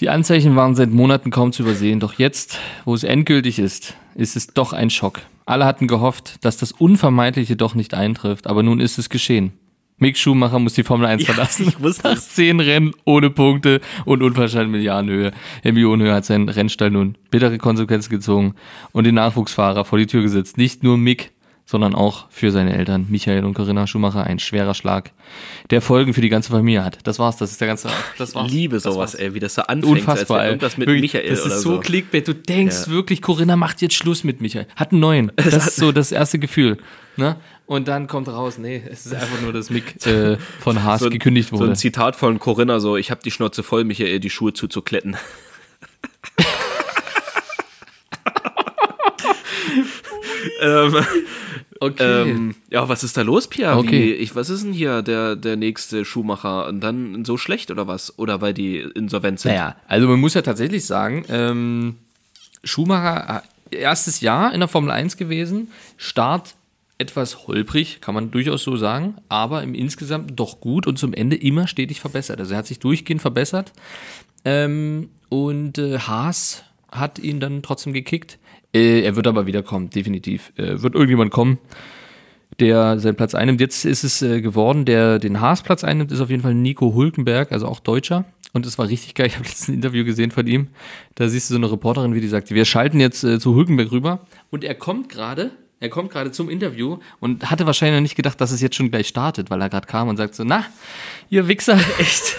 Die Anzeichen waren seit Monaten kaum zu übersehen, doch jetzt, wo es endgültig ist, ist es doch ein Schock. Alle hatten gehofft, dass das Unvermeidliche doch nicht eintrifft, aber nun ist es geschehen. Mick Schumacher muss die Formel 1 Ja, verlassen. ich wusste Nach zehn Rennen ohne Punkte und unwahrscheinlich Milliardenhöhe. In Millionenhöhe hat sein Rennstall nun bittere Konsequenzen gezogen und den Nachwuchsfahrer vor die Tür gesetzt. Nicht nur Mick, sondern auch für seine Eltern, Michael und Corinna Schumacher, ein schwerer Schlag, der Folgen für die ganze Familie hat. Das war's, das ist der ganze, das war's. Liebe Das sowas, ey, wie das so anfängt, Unfassbar, als irgendwas mit Wirklich, Michael Das ist so, so. Clickbait. Du denkst Ja. wirklich, Corinna macht jetzt Schluss mit Michael. Hat einen neuen. <laughs> Das ist so das erste Gefühl. Ne? Und dann kommt raus, nee, es ist einfach nur, dass Mick äh, von Haas <laughs> so, gekündigt So wurde. ein Zitat von Corinna, so, ich hab die Schnauze voll, Michael, die Schuhe zuzukletten. <laughs> ähm, okay. ähm, ja, was ist da los, Pia? Wie, Okay. ich, was ist denn hier der, der nächste Schuhmacher? Und dann so schlecht oder was? Oder weil die insolvent sind? Naja, also man muss ja tatsächlich sagen, ähm, Schumacher, äh, erstes Jahr in der Formel 1 gewesen, Start etwas holprig, kann man durchaus so sagen, aber im Insgesamt doch gut und zum Ende immer stetig verbessert. Also er hat sich durchgehend verbessert ähm, und äh, Haas hat ihn dann trotzdem gekickt. Äh, er wird aber wiederkommen, definitiv. Äh, wird irgendjemand kommen, der seinen Platz einnimmt. Jetzt ist es äh, geworden, der den Haas-Platz einnimmt, ist auf jeden Fall Nico Hulkenberg, also auch Deutscher. Und es war richtig geil. <laughs> Ich habe letztens ein Interview gesehen von ihm. Da siehst du so eine Reporterin, wie die sagt, wir schalten jetzt äh, zu Hulkenberg rüber. Und er kommt gerade Er kommt gerade zum Interview und hatte wahrscheinlich noch nicht gedacht, dass es jetzt schon gleich startet, weil er gerade kam und sagt so, na, ihr Wichser, <laughs> echt.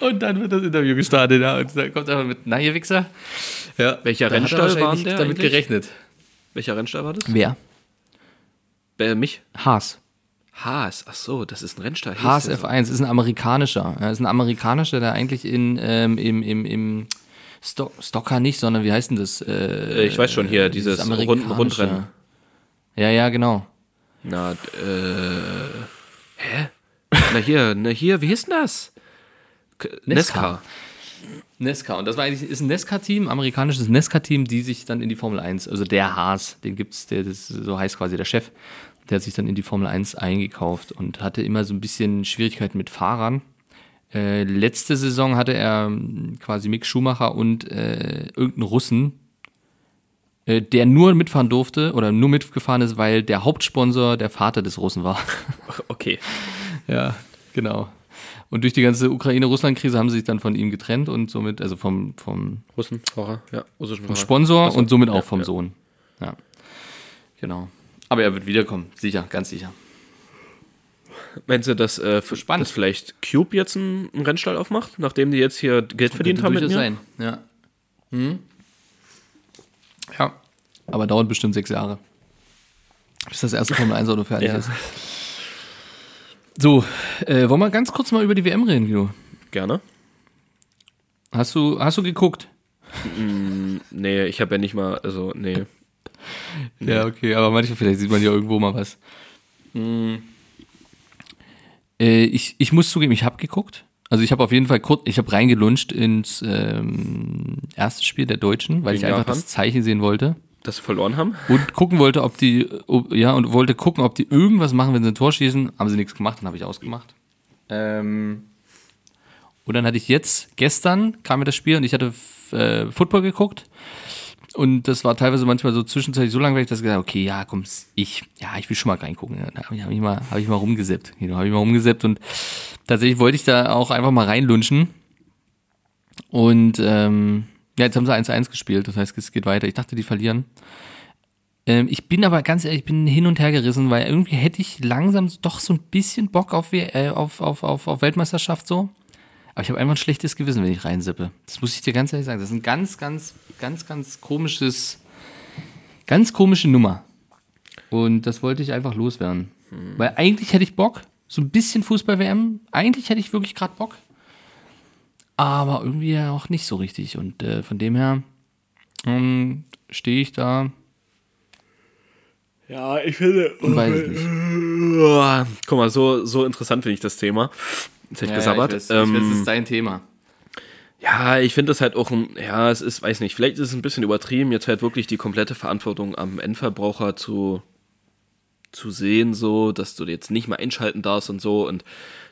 Und dann wird das Interview gestartet, ja. Und dann kommt er einfach mit, na, ihr Wichser. Ja, Welcher da Rennstall wahrscheinlich war nicht der damit eigentlich? gerechnet. Welcher Rennstall war das? Wer? Äh, mich? Haas. Haas. Ach so, das ist ein Rennstall. Haas der so? F1 ist ein amerikanischer. Ja, ist ein amerikanischer, der eigentlich in, ähm, im, im, im Sto Stocker nicht, sondern wie heißt denn das? Äh, Äh, ich weiß schon hier, dieses Rund amerikanische. Rundrennen. Ja, ja, genau. Na, äh. Hä? Na hier, na hier, wie hieß denn das? Nesca. Nesca. Und das war eigentlich ist ein Nesca-Team, amerikanisches Nesca-Team, die sich dann in die Formel 1, also der Haas, den gibt's, der das so heißt quasi der Chef, der hat sich dann in die Formel 1 eingekauft und hatte immer so ein bisschen Schwierigkeiten mit Fahrern. Äh, letzte Saison hatte er ähm, quasi Mick Schumacher und äh, irgendeinen Russen, äh, der nur mitfahren durfte oder nur mitgefahren ist, weil der Hauptsponsor der Vater des Russen war. <laughs> Okay. Ja, genau. Und durch die ganze Ukraine-Russland-Krise haben sie sich dann von ihm getrennt und somit, also vom, vom Russen, Fahrer, ja, russischen Fahrer. Sponsor so. und somit auch vom ja. Sohn. Ja. Genau. Aber er wird wiederkommen, sicher, ganz sicher. Meinst du, dass, äh, Gespannt. dass vielleicht Cube jetzt einen, Rennstall aufmacht, nachdem die jetzt hier Geld verdient haben mit mir? sein, ja. Hm? Ja. Aber dauert bestimmt sechs Jahre. Bis das erste Formel 1 Auto fertig Ja. ist. So, äh, wollen wir ganz kurz mal über die WM reden, Guido? Gerne. Hast du, hast du geguckt? Nee, ich habe ja nicht mal, also, nee. <laughs> Ja, okay, aber manchmal vielleicht sieht man ja irgendwo mal was. Hm. Äh, ich, ich muss zugeben, ich habe geguckt. Also ich habe auf jeden Fall kurz, ich habe reingelunscht ins ähm, erste Spiel der Deutschen, weil Gegen ich einfach Japan? das Zeichen sehen wollte Dass sie verloren haben? und gucken wollte, ob die, ob, ja, und wollte gucken, ob die irgendwas machen, wenn sie ein Tor schießen. Haben sie nichts gemacht, dann habe ich ausgemacht. Ähm, und dann hatte ich jetzt, gestern kam mir das Spiel und ich hatte äh, Football geguckt. Und das war teilweise manchmal so zwischenzeitlich so langweilig, dass ich gesagt habe, okay, ja, komm, ich, ja, ich will schon mal reingucken. Da habe ich, hab ich mal, habe ich mal rumgesippt. Genau, habe ich mal rumgesippt und tatsächlich wollte ich da auch einfach mal reinlunschen. Und ähm, ja, jetzt haben sie 1-1 gespielt, das heißt, es geht weiter. Ich dachte, die verlieren. Ähm, ich bin aber ganz ehrlich, ich bin hin und her gerissen, weil irgendwie hätte ich langsam doch so ein bisschen Bock auf, äh, auf, auf, auf, auf Weltmeisterschaft so. Aber ich habe einfach ein schlechtes Gewissen, wenn ich reinsippe. Das muss ich dir ganz ehrlich sagen. Das ist ein ganz, ganz, ganz, ganz komisches, ganz komische Nummer. Und das wollte ich einfach loswerden. Weil eigentlich hätte ich Bock, so ein bisschen Fußball-WM. Eigentlich hätte ich wirklich gerade Bock. Aber irgendwie ja auch nicht so richtig. Und äh, von dem her ähm, stehe ich da Ja, ich finde. und weiß es nicht. Guck mal, so, so interessant finde ich das Thema. Jetzt hätte ich gesabbert. ich weiß, ich weiß, das ähm, ist dein Thema. ja, ich finde das halt auch ein, ja, es ist, weiß nicht, vielleicht ist es ein bisschen übertrieben, jetzt halt wirklich die komplette Verantwortung am Endverbraucher zu, zu sehen, so, dass du jetzt nicht mal einschalten darfst und so. Und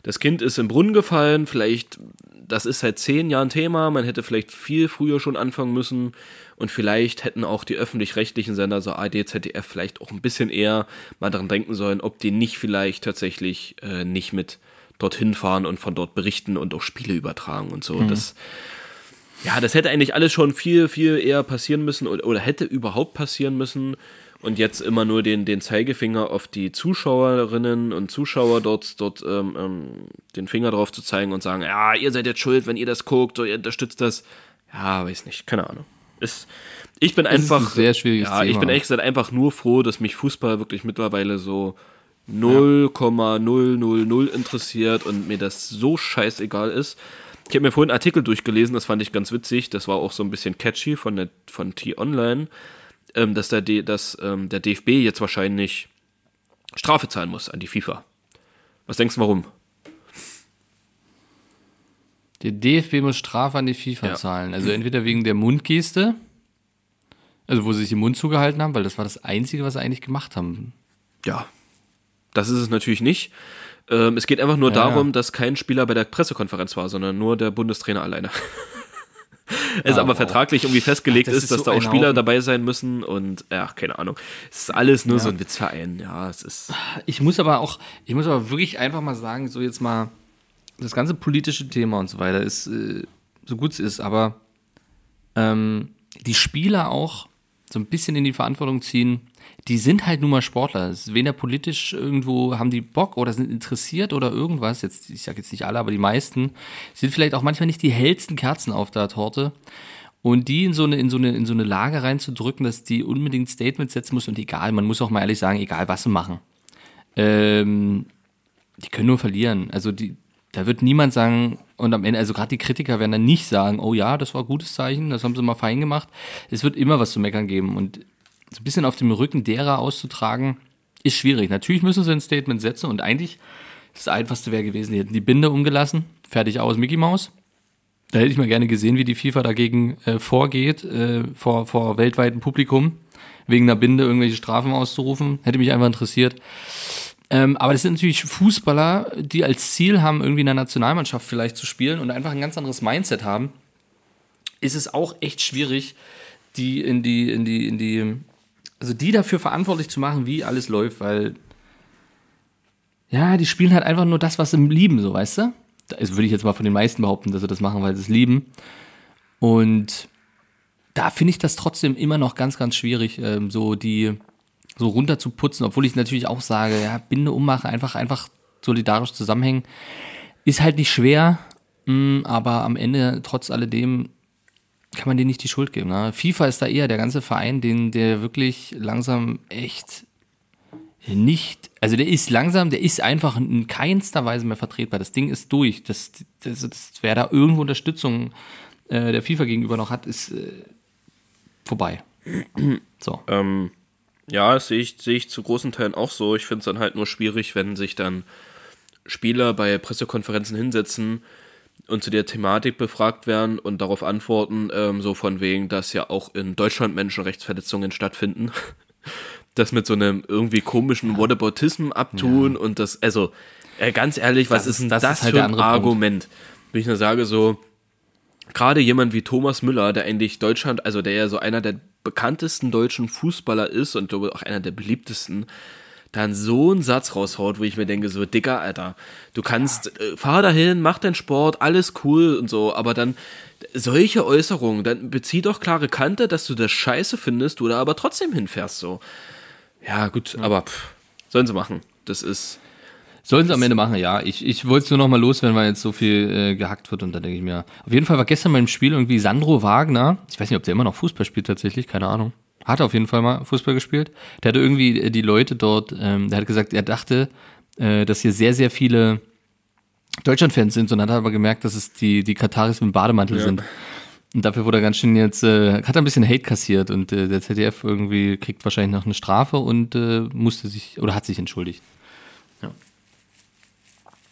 das Kind ist im Brunnen gefallen, vielleicht, das ist seit zehn Jahren Thema, man hätte vielleicht viel früher schon anfangen müssen. Und vielleicht hätten auch die öffentlich-rechtlichen Sender, so ARD, ZDF, vielleicht auch ein bisschen eher mal daran denken sollen, ob die nicht vielleicht tatsächlich äh, nicht mit dorthin fahren und von dort berichten und auch Spiele übertragen und so. Das, ja, das hätte eigentlich alles schon viel, viel eher passieren müssen oder, oder hätte überhaupt passieren müssen. Und jetzt immer nur den, den Zeigefinger auf die Zuschauerinnen und Zuschauer dort, dort ähm, ähm, den Finger drauf zu zeigen und sagen, ja, ihr seid jetzt schuld, wenn ihr das guckt, oder ihr unterstützt das. Ja, weiß nicht, keine Ahnung. Ist, ich bin ist einfach. ein sehr schwieriges Ja, ich Thema. bin ehrlich gesagt einfach nur froh, dass mich Fußball wirklich mittlerweile so 0,000 interessiert und mir das so scheißegal ist. Ich habe mir vorhin einen Artikel durchgelesen, das fand ich ganz witzig. Das war auch so ein bisschen catchy von, der, von T-Online, ähm, dass, der, D, dass ähm, der DFB jetzt wahrscheinlich Strafe zahlen muss an die FIFA. Was denkst du, warum? Der DFB muss Strafe an die FIFA Ja. zahlen. Also entweder wegen der Mundgeste, also wo sie sich den Mund zugehalten haben, weil das war das Einzige, was sie eigentlich gemacht haben. Ja, das ist es natürlich nicht. Ähm, es geht einfach nur Ja, darum, ja. dass kein Spieler bei der Pressekonferenz war, sondern nur der Bundestrainer alleine. <laughs> es Ah, aber vertraglich irgendwie festgelegt Ach, das ist, dass so da auch Spieler Haufen. dabei sein müssen und ja, keine Ahnung. Es ist alles nur so ein Witzverein, ja, es ist. Ich muss aber auch, ich muss aber wirklich einfach mal sagen, so jetzt mal, das ganze politische Thema und so weiter ist, äh, so gut es ist, aber ähm, die Spieler auch so ein bisschen in die Verantwortung ziehen. Die sind halt nun mal Sportler. Weder politisch irgendwo haben die Bock oder sind interessiert oder irgendwas. Jetzt, ich sage jetzt nicht alle, aber die meisten sind vielleicht auch manchmal nicht die hellsten Kerzen auf der Torte. Und die in so eine, in so eine, in so eine Lage reinzudrücken, dass die unbedingt Statements setzen muss und egal, man muss auch mal ehrlich sagen, egal was sie machen. Ähm, die können nur verlieren. Also die, da wird niemand sagen, und am Ende, also gerade die Kritiker werden dann nicht sagen, oh ja, das war ein gutes Zeichen, das haben sie mal fein gemacht. Es wird immer was zu meckern geben. Und so ein bisschen auf dem Rücken derer auszutragen, ist schwierig. Natürlich müssen sie ein Statement setzen und eigentlich das Einfachste wäre gewesen, die hätten die Binde umgelassen, fertig aus, Mickey Mouse. Da hätte ich mal gerne gesehen, wie die FIFA dagegen äh, vorgeht, äh, vor, vor weltweitem Publikum, wegen einer Binde irgendwelche Strafen auszurufen. Hätte mich einfach interessiert. Ähm, aber das sind natürlich Fußballer, die als Ziel haben, irgendwie in der Nationalmannschaft vielleicht zu spielen und einfach ein ganz anderes Mindset haben. Ist es auch echt schwierig, die in die, in die, in die, also die dafür verantwortlich zu machen, wie alles läuft, weil ja, die spielen halt einfach nur das, was sie lieben, so weißt du? Das würde ich jetzt mal von den meisten behaupten, dass sie das machen, weil sie es lieben. Und da finde ich das trotzdem immer noch ganz, ganz schwierig, ähm, so die so runter zu putzen, obwohl ich natürlich auch sage, ja, Binde ummachen, einfach, einfach solidarisch zusammenhängen, ist halt nicht schwer, mh, aber am Ende, trotz alledem, kann man denen nicht die Schuld geben. Ne? FIFA ist da eher der ganze Verein, den, der wirklich langsam echt nicht, also der ist langsam, der ist einfach in keinster Weise mehr vertretbar. Das Ding ist durch. Das, das, das wer da irgendwo Unterstützung äh, der FIFA gegenüber noch hat, ist äh, vorbei. So. Ähm, ja, sehe ich, sehe ich zu großen Teilen auch so. Ich finde es dann halt nur schwierig, wenn sich dann Spieler bei Pressekonferenzen hinsetzen und zu der Thematik befragt werden und darauf antworten, ähm, so von wegen, dass ja auch in Deutschland Menschenrechtsverletzungen stattfinden. <laughs> das mit so einem irgendwie komischen Whataboutism abtun Ja. und das, also äh, ganz ehrlich, was Das ist denn das, das ist halt für ein. Argument? Wenn ich nur sage, so, gerade jemand wie Thomas Müller, der eigentlich Deutschland, also der ja so einer der bekanntesten deutschen Fußballer ist und glaube auch einer der beliebtesten, dann so einen Satz raushaut, wo ich mir denke, so, Dicker, Alter, du kannst, äh, fahr dahin, mach deinen Sport, alles cool und so, aber dann solche Äußerungen, dann bezieh doch klare Kante, dass du das scheiße findest, du da aber trotzdem hinfährst, so. Ja, gut, aber pff, sollen sie machen. Das ist, Sollen sie am Ende machen, ja. Ich, ich wollte es nur noch mal loswerden, weil jetzt so viel äh, gehackt wird und da denke ich mir. Auf jeden Fall war gestern beim Spiel irgendwie Sandro Wagner, ich weiß nicht, ob der immer noch Fußball spielt tatsächlich, keine Ahnung. Hat auf jeden Fall mal Fußball gespielt. Der hatte irgendwie äh, die Leute dort, ähm, der hat gesagt, er dachte, äh, dass hier sehr, sehr viele Deutschland-Fans sind und dann hat er aber gemerkt, dass es die, die Kataris mit dem Bademantel sind. Und dafür wurde er ganz schön jetzt, äh, hat er ein bisschen Hate kassiert und äh, der ZDF irgendwie kriegt wahrscheinlich noch eine Strafe und äh, musste sich, oder hat sich entschuldigt. Ja.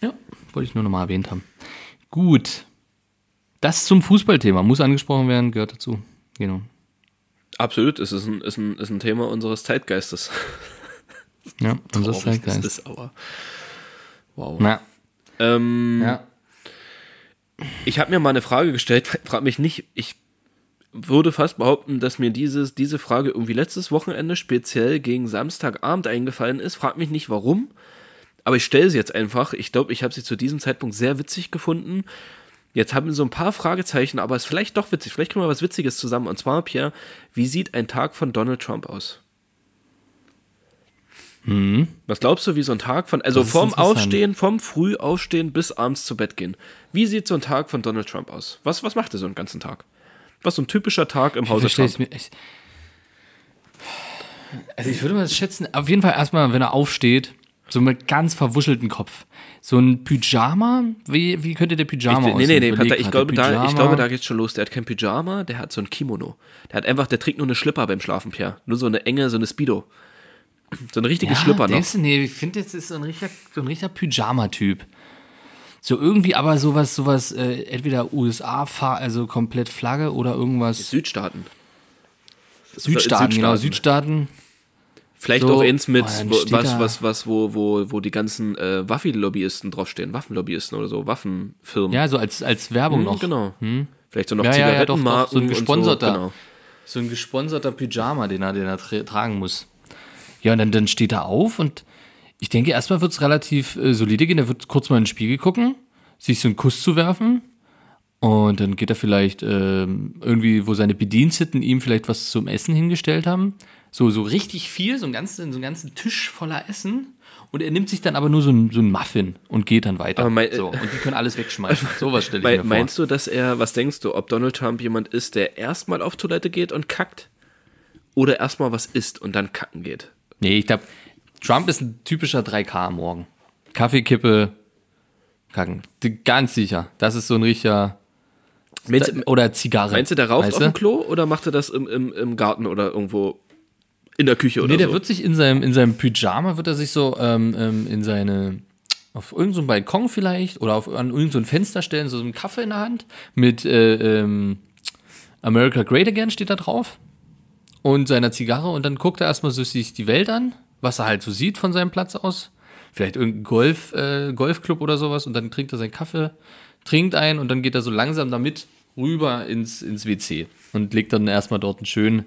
Ja, wollte ich nur nochmal erwähnt haben. Gut. Das zum Fußballthema muss angesprochen werden, gehört dazu. Genau. Absolut, es ist ein, ist ein, ist ein Thema unseres Zeitgeistes. Ja, <laughs> unser Traurig das Zeitgeist. ist, aber, wow. Na, Ähm, ja. Ich habe mir mal eine Frage gestellt, <laughs> frag mich nicht, ich würde fast behaupten, dass mir dieses, diese Frage irgendwie letztes Wochenende speziell gegen Samstagabend eingefallen ist. Frag mich nicht warum, aber ich stelle sie jetzt einfach. Ich glaube, ich habe sie zu diesem Zeitpunkt sehr witzig gefunden. Jetzt haben wir so ein paar Fragezeichen, aber es ist vielleicht doch witzig. Vielleicht können wir was Witziges zusammen. Und zwar, Pierre, wie sieht ein Tag von Donald Trump aus? Was glaubst du, wie so ein Tag von, also vom. Aufstehen, vom Frühaufstehen bis abends zu Bett gehen. Wie sieht so ein Tag von Donald Trump aus? Was, was macht er so einen ganzen Tag? Was so ein typischer Tag im Hause Trump? mir echt. Also ich würde mal schätzen, auf jeden Fall erstmal, wenn er aufsteht, so mit ganz verwuschelten Kopf. So ein Pyjama? Wie, wie könnte der Pyjama Ich, nee, aussehen? nee, nee, Pater, ich, glaube, da, ich glaube, da geht's schon los. Der hat kein Pyjama, der hat so ein Kimono. Der hat einfach, der trägt nur eine Schlipper beim Schlafen, Pierre. Nur so eine enge, so eine Speedo. So eine richtige ja, Schlipper noch. du, nee, ich finde, jetzt ist so ein richtiger, so ein richtiger Pyjama-Typ. So irgendwie aber sowas, sowas, äh, entweder USA, also komplett Flagge oder irgendwas. Südstaaten. Südstaaten, genau, Südstaaten. Vielleicht So, auch eins mit, oh, was, was, was, wo, wo, wo die ganzen äh, Waffenlobbyisten draufstehen. Waffenlobbyisten oder so, Waffenfirmen. Ja, so als, als Werbung Hm, noch. Genau. Vielleicht so noch Ja, ja, ja, doch, Zigarettenmarken doch, so ein und gesponserter. So, genau. So ein gesponserter Pyjama, den er, den er tra tragen muss. Ja, und dann, dann steht er auf und ich denke, erstmal wird es relativ äh, solide gehen. Er wird kurz mal in den Spiegel gucken, sich so einen Kuss zu werfen Und dann geht er vielleicht ähm, irgendwie, wo seine Bediensteten ihm vielleicht was zum Essen hingestellt haben. So, so richtig viel, so einen ganzen, so einen ganzen Tisch voller Essen. Und er nimmt sich dann aber nur so ein, so ein Muffin und geht dann weiter. Mein- so, und die können alles wegschmeißen. <laughs> Sowas stelle ich Mei- mir vor. Meinst du, dass er, was denkst du, ob Donald Trump jemand ist, der erstmal auf Toilette geht und kackt? Oder erstmal was isst und dann kacken geht? Nee, ich glaube, Trump ist ein typischer 3K am Morgen. Kaffeekippe, kacken. Ganz sicher. Das ist so ein richtiger. Meinst, oder Zigarre. meinst du, der raucht weißt auf du? dem Klo oder macht er das im, im, im Garten oder irgendwo in der Küche oder Nee, der so? wird sich in seinem, in seinem Pyjama, wird er sich so ähm, ähm, in seine, auf irgendeinem so Balkon vielleicht oder auf, an irgendein so Fenster stellen, so einen Kaffee in der Hand mit äh, ähm, America Great Again steht da drauf und seiner Zigarre und dann guckt er erstmal so sich die Welt an, was er halt so sieht von seinem Platz aus. Vielleicht irgendein Golf, äh, Golfclub oder sowas und dann trinkt er seinen Kaffee, trinkt ein und dann geht er so langsam damit rüber ins, ins WC und legt dann erstmal dort einen schönen,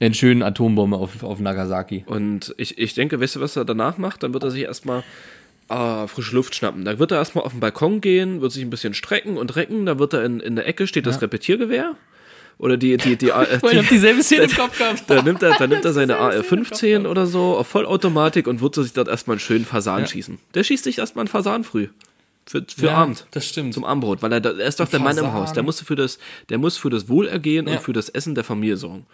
einen schönen Atombombe auf, auf Nagasaki. Und ich, ich denke, weißt du, was er danach macht? Dann wird er sich erstmal ah, frische Luft schnappen. Dann wird er erstmal auf den Balkon gehen, wird sich ein bisschen strecken und recken. Da wird er in, in der Ecke steht das Repetiergewehr. Oder die, die, die, <laughs> äh, Ich hab dieselbe Szene im <laughs> Kopf gehabt. Da nimmt er, da nimmt er <laughs> seine AR-15 oder so auf Vollautomatik und wird sich dort erstmal einen schönen Fasan schießen. Der schießt sich erstmal einen Fasan früh. Für, für Ja, Abend. das stimmt. Zum Abendbrot, weil er, er ist doch der Mann im Fasan. Haus. Der muss für das, der muss für das Wohlergehen Ja. und für das Essen der Familie sorgen.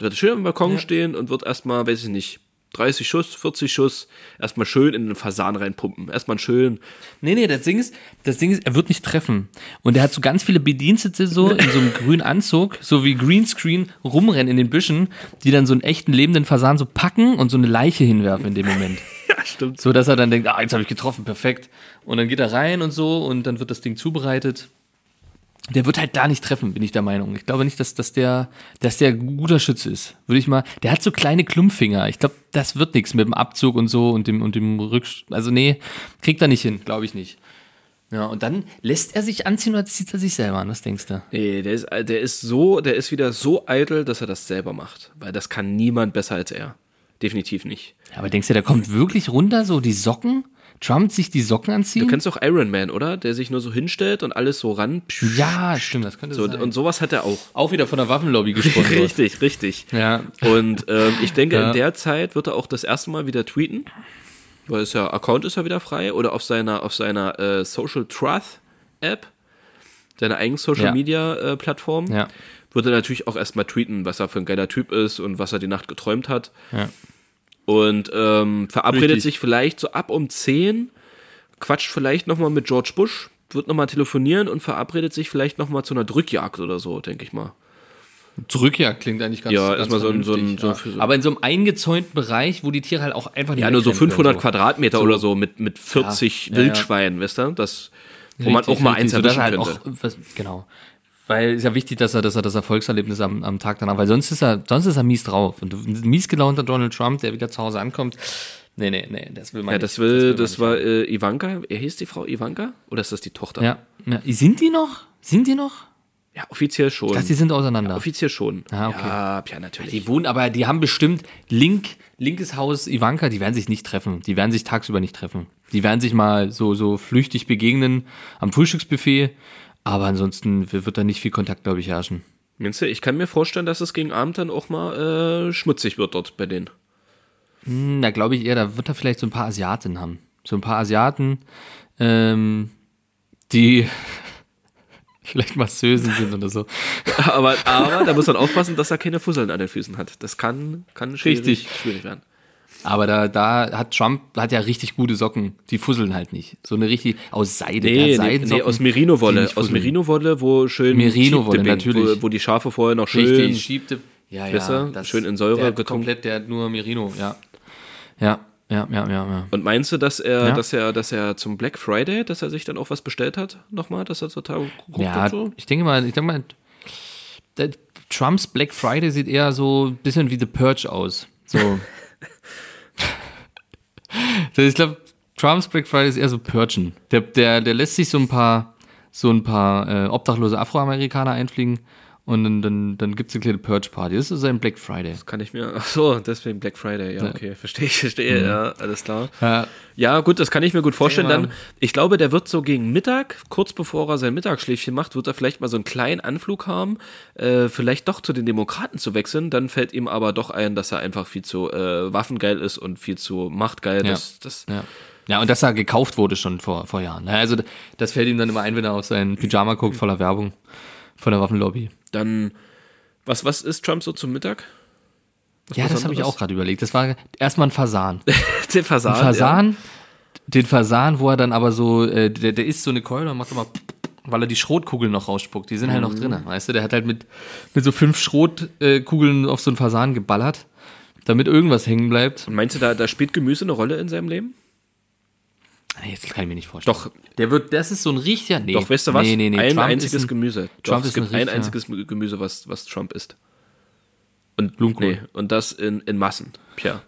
Der wird schön am Balkon stehen und wird erstmal, weiß ich nicht, 30 Schuss, 40 Schuss, erstmal schön in den Fasan reinpumpen. Erstmal schön. Nee, nee, das Ding ist, das Ding ist, er wird nicht treffen. Und er hat so ganz viele Bedienstete so in so einem <laughs> grünen Anzug, so wie Greenscreen rumrennen in den Büschen, die dann so einen echten lebenden Fasan so packen und so eine Leiche hinwerfen in dem Moment. <laughs> Ja, stimmt. So dass er dann denkt, ah, jetzt habe ich getroffen, perfekt. Und dann geht er rein und so und dann wird das Ding zubereitet. Der wird halt da nicht treffen, bin ich der Meinung. Ich glaube nicht, dass, dass der, dass der guter Schütze ist. Würde ich mal. Der hat so kleine Klumpfinger. Ich glaube, das wird nichts mit dem Abzug und so und dem und dem Rücksch. Also nee, kriegt er nicht hin, glaube ich nicht. Ja, und dann lässt er sich anziehen oder zieht er sich selber an? Was denkst du? Nee, der ist, der ist so, der ist wieder so eitel, dass er das selber macht. Weil das kann niemand besser als er. Definitiv nicht. Ja, aber denkst du, der kommt wirklich runter, so die Socken? Trump sich die Socken anziehen? Du kennst doch Iron Man, oder? Der sich nur so hinstellt und alles so ran. ja, stimmt, das könnte So, sein. und sowas hat er auch. auch wieder von der Waffenlobby gesprochen. Richtig, richtig. Ja. Und ähm, ich denke, Ja. in der Zeit wird er auch das erste Mal wieder tweeten, weil es ja Account ist ja wieder frei oder auf seiner auf seiner äh, Social Truth App, seiner eigenen Social Ja. Media äh, Plattform, Ja. wird er natürlich auch erstmal tweeten, was er für ein geiler Typ ist und was er die Nacht geträumt hat. Ja. Und ähm, verabredet Richtig. sich vielleicht so ab um 10, quatscht vielleicht nochmal mit George Bush, wird nochmal telefonieren und verabredet sich vielleicht nochmal zu einer Drückjagd oder so, denke ich mal. Zurückjagd klingt eigentlich ganz Ja, ganz erstmal so ein- so ein- vernünftig, so ein- ja. Aber in so einem eingezäunten Bereich, wo die Tiere halt auch einfach nicht Ja, nur so wegrennen 500 können, Quadratmeter So. oder so mit, mit 40 Ja, ja, Wildschweinen, weißt du? Das, wo man Richtig, auch mal eins erwischen er halt könnte. auch, was, genau. Weil ist ja wichtig, dass er, dass er das Erfolgserlebnis am, am Tag danach, weil sonst ist er, sonst ist er mies drauf. Und ein mies gelaunter Donald Trump, der wieder zu Hause ankommt. Nee, nee, nee, das will man ja, nicht. das will, das, nicht war haben. äh, Ivanka. Er hieß die Frau Ivanka? Oder ist das die Tochter? Ja, ja. Sind die noch? Sind die noch? Ja, offiziell schon. Ich dachte, die sind auseinander. offiziell schon. Ah, okay. Ja, ja, natürlich. Die wohnen, aber die haben bestimmt link, linkes Haus Ivanka, die werden sich nicht treffen. Die werden sich tagsüber nicht treffen. Die werden sich mal so, so flüchtig begegnen am Frühstücksbuffet. Aber ansonsten wird da nicht viel Kontakt, glaube ich, herrschen. Meinst du, ich kann mir vorstellen, dass es gegen Abend dann auch mal äh, schmutzig wird dort bei denen. Hm, Da glaube ich eher, da wird er vielleicht so ein paar Asiaten haben. So ein paar Asiaten, ähm, die <laughs> vielleicht Masseusen sind oder so. <laughs> aber, aber da muss man aufpassen, dass er keine Fusseln an den Füßen hat. Das kann, kann schwierig, Richtig. schwierig werden. Aber da, da hat Trump hat ja richtig gute Socken. Die fusseln halt nicht. So eine richtig aus Seide. Nee, nee, nee, aus Merino-Wolle. Aus. Merino-Wolle, wo schön Merino-Wolle, natürlich. Wo, wo die Schafe vorher noch schön Richtig, schiebte. Ja, ja. du, schön in Säure der getunkt. komplett, der hat nur Merino, ja. Ja, ja, ja, ja, ja. Und meinst du, dass er, Ja. dass er, dass er zum Black Friday, dass er sich dann auch was bestellt hat? Nochmal, dass er total geguckt Ja, hat so? ich denke mal, ich denke mal, Trumps Black Friday sieht eher so ein bisschen wie The Purge aus. So. <laughs> Ich glaube, Trumps Black Friday ist eher so Purgen. Der, der, der lässt sich so ein paar, so ein paar äh, obdachlose Afroamerikaner einfliegen Und dann, dann, dann gibt es eine kleine Purge-Party. Das ist sein Black Friday. Kann ich mir. Ach so, deswegen Black Friday. Ja, okay, verstehe ich, verstehe. Ja, alles klar. Ja, Ja, gut, das kann ich mir gut vorstellen. Dann, ich glaube, der wird so gegen Mittag, kurz bevor er sein Mittagsschläfchen macht, wird er vielleicht mal so einen kleinen Anflug haben, äh, vielleicht doch zu den Demokraten zu wechseln. Dann fällt ihm aber doch ein, dass er einfach viel zu äh, waffengeil ist und viel zu machtgeil. Ja. Das, das, ja. ja, und dass er gekauft wurde schon vor, vor Jahren. Ja, Also das fällt ihm dann immer ein, wenn er auf seinen Pyjama guckt, voller Werbung von der Waffenlobby. Dann, was, was ist Trump so zum Mittag? Ja, das habe ich auch gerade überlegt. Das war erstmal ein Fasan. <laughs> Den Fasan. Ein Fasan, den Fasan, wo er dann aber so, äh, der, der isst so eine Keule und macht immer, weil er die Schrotkugeln noch rausspuckt. Die sind halt Mhm. noch drin, weißt du? Der hat halt mit, mit so fünf Schrotkugeln auf so einen Fasan geballert, damit irgendwas hängen bleibt. Und meinst du, da, da spielt Gemüse eine Rolle in seinem Leben? Das kann ich mir nicht vorstellen. Doch, Der wird, das ist so ein richtiger, nee. doch, weißt du was? Nee, nee, nee. Ein Trump einziges ein, Gemüse. Trump doch, es ist ein gibt ein richtiger- einziges Gemüse, was, was Trump isst. Und Blumenkohl. Nee, und das in, in Massen, Pierre.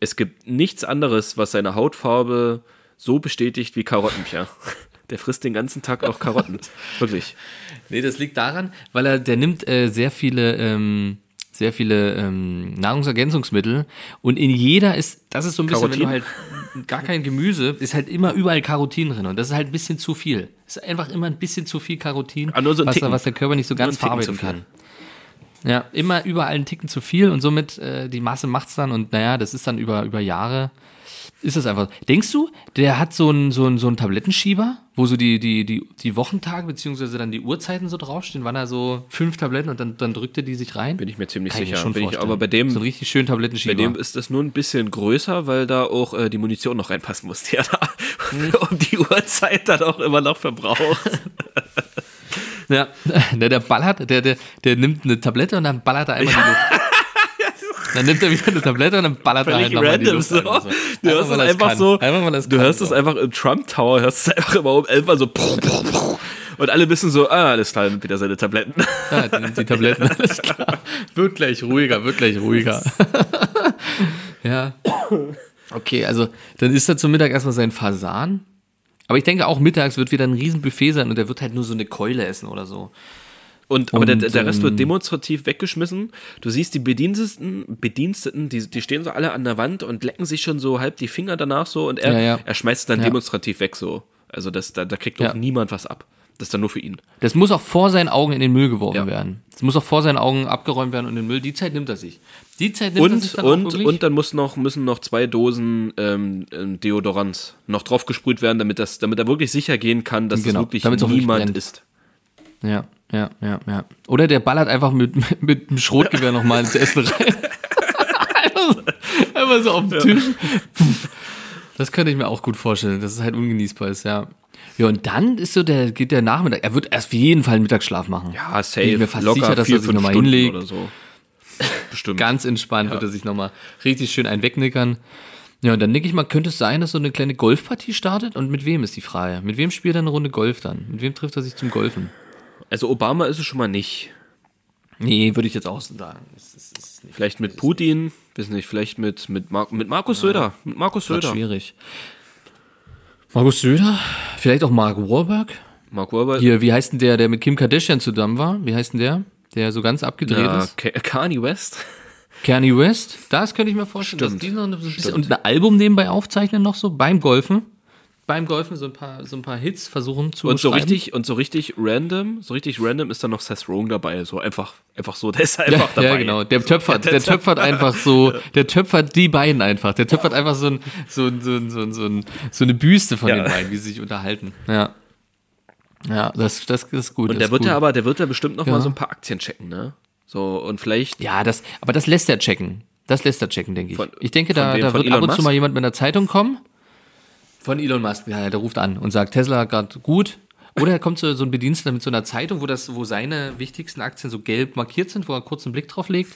Es gibt nichts anderes, was seine Hautfarbe so bestätigt wie Karotten, Pierre. <laughs> Der frisst den ganzen Tag noch Karotten. <laughs> Wirklich. Nee, das liegt daran, weil er, der nimmt äh, sehr viele, ähm, sehr viele ähm, Nahrungsergänzungsmittel und in jeder ist, das ist so ein bisschen, wenn du halt gar kein Gemüse, ist halt immer überall Carotin drin und das ist halt ein bisschen zu viel. Ist einfach immer ein bisschen zu viel Carotin, Ah, so ein was, Ticken. was der Körper nicht so ganz ein verarbeiten kann. Ja, immer überall einen Ticken zu viel und somit äh, die Masse macht's dann und naja, das ist dann über, über Jahre, ist das einfach. Denkst du, der hat so einen so einen- so einen Tablettenschieber, wo so die, die, die, die Wochentage beziehungsweise dann die Uhrzeiten so draufstehen, wann er so fünf Tabletten und dann, dann drückt er die sich rein? Bin ich mir ziemlich Kann ich sicher. schon Bin ich, aber bei dem, So einen richtig schönen bei Tablettenschieber. dem ist das nur ein bisschen größer, weil da auch äh, die Munition noch reinpassen muss, die er da <laughs> um die Uhrzeit dann auch immer noch verbraucht. <laughs> ja, der, <laughs> der ballert, der, der, der nimmt eine Tablette und dann ballert er einmal die Luft. Dann nimmt er wieder eine Tablette und dann ballert er halt nochmal die Luft. so. ein. Du Einfach, hörst es einfach kann. so. Einfach, es Du kann, hörst es so. einfach im Trump Tower, hörst es einfach immer um 11 Mal so. Und alle wissen so, ah, alles klar, nimmt wieder seine Tabletten. Ja, nimmt die Tabletten, <laughs> alles klar. Wird gleich ruhiger, wird gleich ruhiger. <laughs> ja. Okay, also dann isst er zum Mittag erstmal seinen Fasan. Aber ich denke auch mittags wird wieder ein Riesenbuffet sein und er wird halt nur so eine Keule essen oder so. Und, aber der, Und, der Rest wird ähm, demonstrativ weggeschmissen. Du siehst die Bediensteten, Bediensteten die, die stehen so alle an der Wand und lecken sich schon so halb die Finger danach so und er, Ja, ja. er schmeißt es dann Ja. demonstrativ weg so. Also das, da, da kriegt auch Ja. niemand was ab. Das ist dann nur für ihn. Das muss auch vor seinen Augen in den Müll geworfen werden. Das muss auch vor seinen Augen abgeräumt werden und in den Müll. Die Zeit nimmt er sich. Die Zeit nimmt er sich Und, dann auch und, wirklich. und dann muss noch, müssen noch zwei Dosen ähm, ähm, Deodorant noch drauf gesprüht werden, damit, das, damit er wirklich sicher gehen kann, dass Genau, es wirklich auch wirklich niemand brennt. ist. Ja, ja, ja, ja. Oder der ballert einfach mit, <laughs> mit, mit einem Schrotgewehr nochmal ins Essen rein. einfach, <laughs> so, einfach so auf den Tisch. Das könnte ich mir auch gut vorstellen, dass es halt ungenießbar ist, ja. Ja, und dann ist so der, geht der Nachmittag. Er wird erst für jeden Fall einen Mittagsschlaf machen. Ja, Bin safe. ich mir fast locker sicher, dass vier, er sich nochmal hinlegt. oder so. <laughs> Bestimmt. Ganz entspannt wird er sich nochmal richtig schön einen wegnickern. Ja, und dann denke ich mal, könnte es sein, dass so eine kleine Golfpartie startet? Und mit wem ist die Frage? Mit wem spielt er eine Runde Golf dann? Mit wem trifft er sich zum Golfen? Also Obama ist es schon mal nicht. Nee, würde ich jetzt auch sagen. Das ist, das ist Vielleicht mit Putin, wissen nicht, vielleicht mit, mit, Mar mit Markus Söder. Mit Markus Söder. schwierig. Markus Söder? Vielleicht auch Mark Wahlberg? Mark Wahlberg. Hier, wie heißt denn der, der mit Kim Kardashian zusammen war? Wie heißt denn der? Der so ganz abgedreht ja, ist? Ka- Kanye West. Kanye West? Das könnte ich mir vorstellen, Stimmt. dass die noch ein bisschen, und ein Album nebenbei aufzeichnen noch so beim Golfen. Beim Golfen so ein paar, so ein paar Hits versuchen zu Und so richtig, und so richtig random, so richtig random ist dann noch Seth Rogen dabei. So einfach, einfach so, der ist Ja, einfach dabei. ja, genau. Der töpfert, der <laughs> töpfert einfach so, der töpfert die beiden einfach. Der töpfert einfach so, ein, so, ein- so, ein- so, ein- so, ein, so eine Büste von Ja. den beiden, wie sie sich unterhalten. Ja. Ja, das, das ist gut. Und der wird gut. ja aber, der wird ja bestimmt noch Ja. mal so ein paar Aktien checken, ne? So, und vielleicht, Ja, das, aber das lässt er checken. Das lässt er checken, denke ich. Von- ich denke, da, wem? da wird ab und zu Musk? mal jemand mit einer Zeitung kommen. Von Elon Musk, ja, der ruft an und sagt, Tesla gerade gut. Oder er kommt so, so ein Bediensteter mit so einer Zeitung, wo, das, wo seine wichtigsten Aktien so gelb markiert sind, wo er kurz einen Blick drauf legt,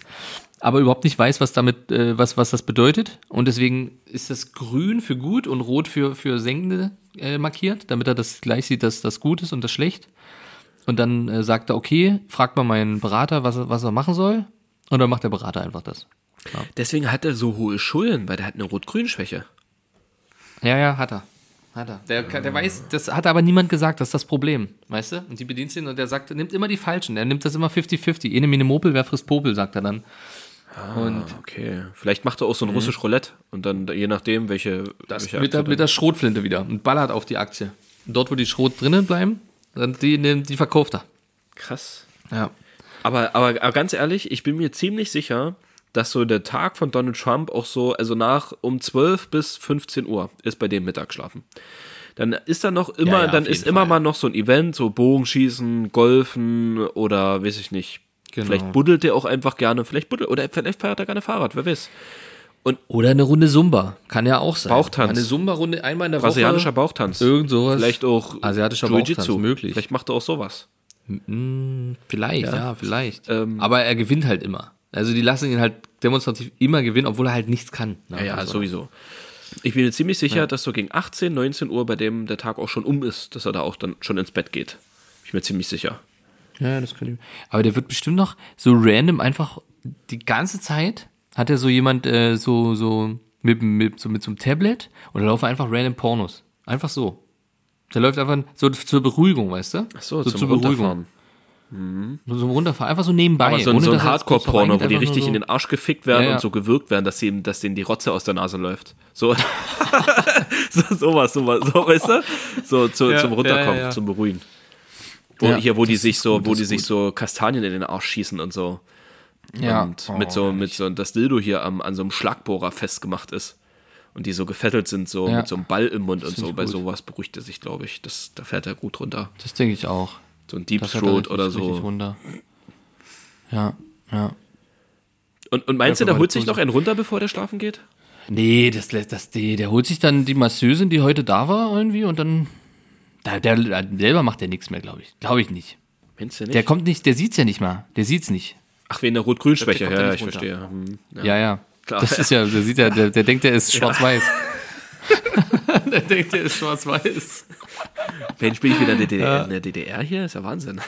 aber überhaupt nicht weiß, was damit, äh, was, was das bedeutet. Und deswegen ist das grün für gut und rot für, für Senkende äh, markiert, damit er das gleich sieht, dass das gut ist und das schlecht. Und dann äh, sagt er, okay, fragt mal meinen Berater, was, er- was er machen soll. Und dann macht der Berater einfach das. deswegen hat er so hohe Schulden, weil der hat eine Rot-Grün-Schwäche. Ja, ja, hat er. Hat er. Der, der weiß, das hat aber niemand gesagt, das ist das Problem, weißt du? Und die Bedienstin und der sagt, nimmt immer die falschen, er nimmt das immer 50-50. Ene Mine Mopel, wer frisst Popel, sagt er dann. Und Okay. Vielleicht macht er auch so ein russisch Roulette und dann je nachdem, welche. das welche mit der, mit der Schrotflinte wieder und ballert auf die Aktie. Und dort, wo die Schrot drinnen bleiben, dann die, die, die verkauft er. Krass. Ja. Aber, aber, aber ganz ehrlich, ich bin mir ziemlich sicher, dass so der Tag von Donald Trump auch so, also nach um 12 bis 15 Uhr ist bei dem Mittagsschlafen. Dann ist da noch immer, Ja, ja, dann ist immer Fall. mal noch so ein Event, so Bogenschießen, Golfen oder weiß ich nicht. Genau. Vielleicht buddelt der auch einfach gerne, vielleicht buddelt, oder vielleicht feiert er gerne Fahrrad, wer weiß. Oder eine Runde Zumba, kann ja auch sein. Bauchtanz. Eine Zumba-Runde einmal in der Brasilianischer Woche. Bauchtanz. Irgend sowas. Vielleicht auch Asiatischer. Bauchtanz, möglich. Vielleicht macht er auch sowas. Vielleicht, ja, vielleicht. Ähm, Aber er gewinnt halt immer. Also die lassen ihn halt demonstrativ immer gewinnen, obwohl er halt nichts kann. Ja, ja, sowieso. Ich bin mir ziemlich sicher, dass so gegen 18, 19 Uhr bei dem der Tag auch schon um ist, dass er da auch dann schon ins Bett geht. Ich bin mir ziemlich sicher. Ja, das könnte ich. Aber der wird bestimmt noch so random einfach die ganze Zeit hat er so jemand äh, so so mit, mit so mit so einem Tablet und da laufen einfach random Pornos. Einfach so. Der läuft einfach so zur Beruhigung, weißt du? Ach so, zum Runterfahren. So zum Runterfahren, einfach so nebenbei. Aber so, ein- so ein Hardcore-Porno, wo die richtig so. in den Arsch gefickt werden Ja, ja. und so gewürgt werden, dass, sie, dass denen die Rotze aus der Nase läuft. So, <laughs> so sowas, sowas, so, weißt du? So zu, Ja, zum Runterkommen, zum Beruhigen. Wo, hier, wo die das sich so, gut, wo das die sich gut. so Kastanien in den Arsch schießen und so. Ja. Und Oh, mit so, mit so, das Dildo hier am, an so einem Schlagbohrer festgemacht ist. Und die so gefettelt sind, so mit so einem Ball im Mund und find so. Bei gut. sowas beruhigt er sich, glaube ich. Das, da fährt er gut runter. Das denke ich auch. So ein Deep Das Throat oder so. runter. Ja, ja. Und, und meinst du, Ja, der guck mal, holt sich noch einen runter, bevor der schlafen geht? Nee, das das die, der holt sich dann die Masseusin, die heute da war irgendwie und dann da, der, der selber macht der nichts mehr, glaube ich. Glaube ich nicht. Meinst du nicht? Der kommt nicht, der sieht's ja nicht mal. Der sieht's nicht. Ach, wegen der Rot-Grün-Schwäche. Der Ja, ich runter. verstehe. Hm, ja. Ja, ja. Klar. Das ist ja, der sieht ja, der, der denkt, der ist <laughs> schwarz-weiß. <laughs> der denkt, der ist schwarz-weiß. Mensch, bin ich wieder in der DDR, in der DDR hier? Ist ja Wahnsinn.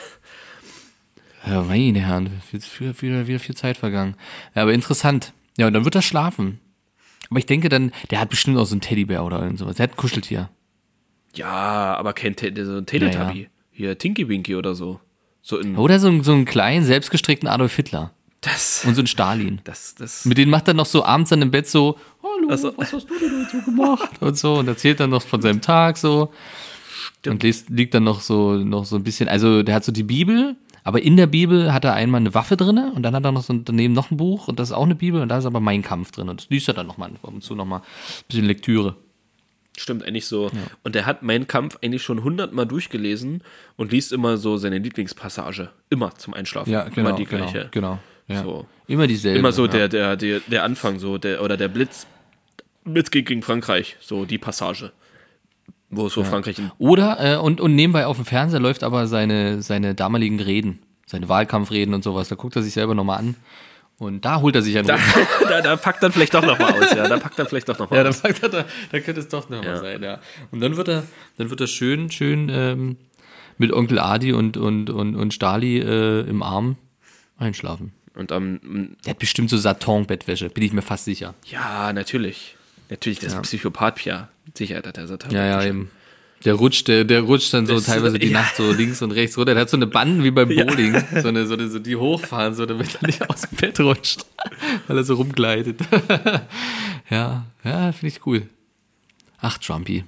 Ja, meine Herren, viel, viel, viel, wieder viel Zeit vergangen. Ja, aber interessant. Ja, und dann wird er schlafen. Aber ich denke dann, der hat bestimmt auch so einen Teddybär oder irgend sowas. Der hat ein Kuscheltier. Ja, aber kein Te so ein Teletubby. Ja, ja. Hier, Tinky Winky oder so. So. Oder so, einen- so einen kleinen, selbstgestrickten Adolf Hitler. Das. Und so einen Stalin. Das, das. Mit denen macht er noch so abends dann im Bett so, hallo, Ach so. was hast du denn heute so gemacht? Und so, und erzählt dann noch von seinem Tag so. Und liest, liegt dann noch so, noch so ein bisschen, also der hat so die Bibel, aber in der Bibel hat er einmal eine Waffe drinne und dann hat er noch so daneben noch ein Buch und das ist auch eine Bibel und da ist aber Mein Kampf drin und das liest er dann nochmal ab und zu nochmal ein bisschen Lektüre. Stimmt eigentlich so. Und der hat meinen Kampf eigentlich schon hundertmal durchgelesen und liest immer so seine Lieblingspassage. Immer zum Einschlafen. immer die gleiche. Genau, genau. Ja. So. Immer dieselbe. Immer so ja. der, der, der, der Anfang, so der, oder der Blitz, Blitz gegen, gegen Frankreich, so die Passage. Wo so Frankreich in, Oder, äh, und, und nebenbei auf dem Fernseher läuft aber seine, seine damaligen Reden, seine Wahlkampfreden und sowas. Da guckt er sich selber nochmal an. Und da holt er sich einen da, <laughs> da, da packt dann vielleicht doch noch mal aus, ja. Da packt dann vielleicht doch noch mal Ja, aus. sagt er, da, da könnte es doch nochmal Ja. sein, ja. Und dann wird er, dann wird er schön, schön ähm, mit Onkel Adi und, und, und, und Stali äh, im Arm einschlafen. Und am, Der hat bestimmt so Satin-Bettwäsche, bin ich mir fast sicher. ja, natürlich. Natürlich, das ist ein Psychopath, Pia. Sicher hat er Satan. Ja, ja, eben. Der rutscht, der, der rutscht dann so Das- teilweise die ja. Nacht so links und rechts runter. Der hat so eine Banden wie beim Ja. Bowling. So eine, so eine, so die hochfahren, so damit er nicht aus dem Bett rutscht. <laughs> Weil er so rumgleitet. <laughs> ja, ja, finde ich cool. Ach, Trumpy.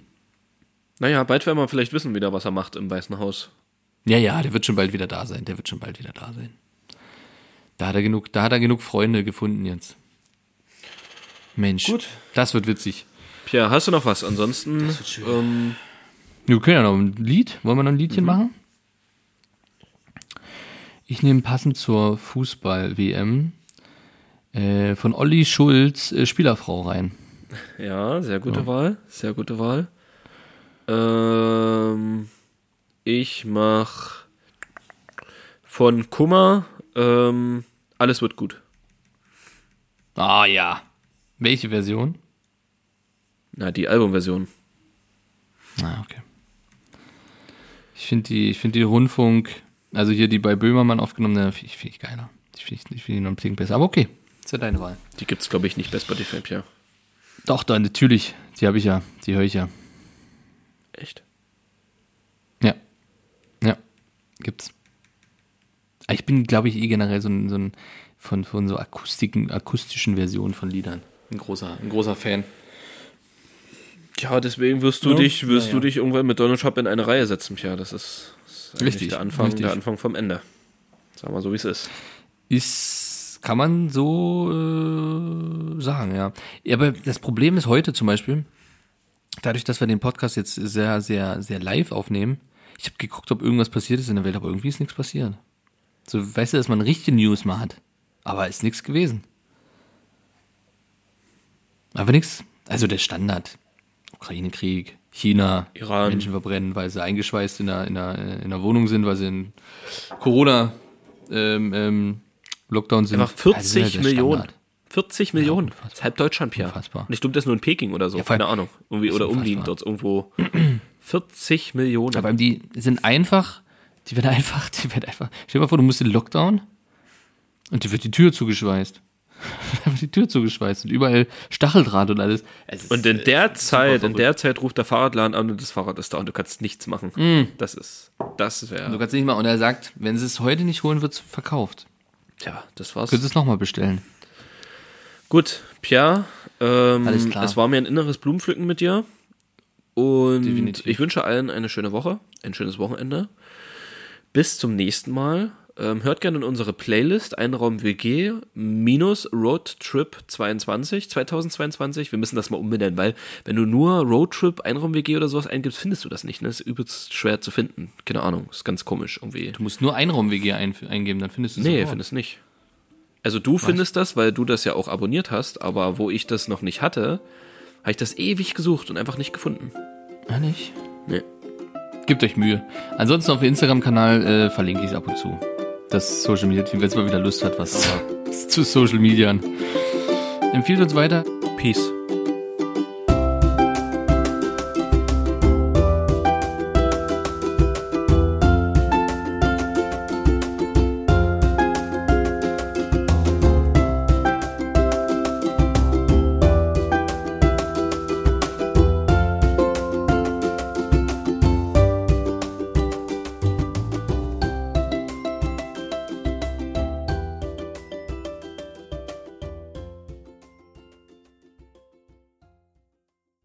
Naja, bald werden wir vielleicht wissen wieder, was er macht im Weißen Haus. Ja, ja, der wird schon bald wieder da sein. Der wird schon bald wieder da sein. Da hat er genug, da hat er genug Freunde gefunden jetzt. Mensch. Gut. Das wird witzig. Pia, hast du noch was? Ansonsten, ähm, Wir können ja noch ein Lied. Wollen wir noch ein Liedchen machen? Ich nehme passend zur Fußball-WM äh, von Olli Schulz äh, Spielerfrau rein. ja, sehr gute Wahl. Sehr gute Wahl. Ähm, ich mach von Kummer, ähm, alles wird gut. Ah ja. Welche Version? Na, die Albumversion. Ah, okay. Ich finde die, ich finde die Rundfunk, also hier die bei Böhmermann aufgenommene, finde ich, find ich geiler. Ich finde ich find die noch ein bisschen besser. Aber okay, ist ja deine Wahl. Die gibt's, glaube ich, nicht bei Spotify, Pia. Doch, da natürlich. Die habe ich ja. Die höre ich ja. Echt. Ja. Ja. Gibt's. Aber Ich bin, glaube ich, eh generell so ein, so ein von, von so Akustiken, akustischen Versionen von Liedern. Ein großer, ein großer Fan. Ja, deswegen wirst du Ja, dich, wirst naja. du dich irgendwann mit Donald Trump in eine Reihe setzen, Pia. Das ist, das ist eigentlich Richtig, der Anfang, richtig. der Anfang vom Ende. Sagen wir so, wie es ist. Ist, kann man so äh, sagen, ja. ja. Aber das Problem ist heute zum Beispiel, dadurch, dass wir den Podcast jetzt sehr, sehr, sehr live aufnehmen, ich habe geguckt, ob irgendwas passiert ist in der Welt, aber irgendwie ist nichts passiert. So, weißt du, dass man richtige News mal hat. Aber ist nichts gewesen. Aber nichts. Also der Standard. Ukraine-Krieg, China, Iran. Menschen verbrennen, weil sie eingeschweißt in der, in der, in der Wohnung sind, weil sie in Corona ähm, ähm, Lockdown sind. Einfach Also 40 der Millionen. Standard. 40 Millionen. unfassbar. Das ist halb Deutschland, Pia. Unfassbar. Und ich glaube, das ist nur in Peking oder so. Ja, Keine Ahnung. Irgendwie, oder unfassbar. umliegend dort irgendwo. <clears throat> 40 Millionen. Aber die sind einfach, die werden einfach, die werden einfach. Stell dir mal vor, du musst in den Lockdown und dir wird die Tür zugeschweißt. <laughs> Die Tür zugeschweißt und überall Stacheldraht und alles. Und in äh, der Zeit, in der Zeit ruft der Fahrradladen an und das Fahrrad ist da und du kannst nichts machen. Das ist, das Du wäre, kannst nicht mal, und er sagt, wenn sie es heute nicht holen, wird es verkauft. tja, das war's. Könntest du es nochmal bestellen. Gut, Pierre, ähm, Alles klar. es war mir ein inneres Blumenpflücken mit dir. Und Definitiv. ich wünsche allen eine schöne Woche, ein schönes Wochenende. Bis zum nächsten Mal. Ähm, hört gerne in unsere Playlist Einraum WG minus Roadtrip 22, 2022. Wir müssen das mal umbenennen, weil wenn du nur Roadtrip, Einraum WG oder sowas eingibst, findest du das nicht. Ne? Das ist übelst schwer zu finden. Keine Ahnung, ist ganz komisch irgendwie. Du musst nur Einraum-WG ein, eingeben, dann findest du es Nee, sofort. findest nicht. Also du findest das, weil du das ja auch abonniert hast, aber wo ich das noch nicht hatte, habe ich das ewig gesucht und einfach nicht gefunden. Ah, nicht? Nee. Gebt euch Mühe. Ansonsten auf dem Instagram-Kanal äh, verlinke ich es ab und zu. Das Social Media Team, wenn es mal wieder Lust hat, was <laughs> zu Social Media. Empfiehlt uns weiter. Peace.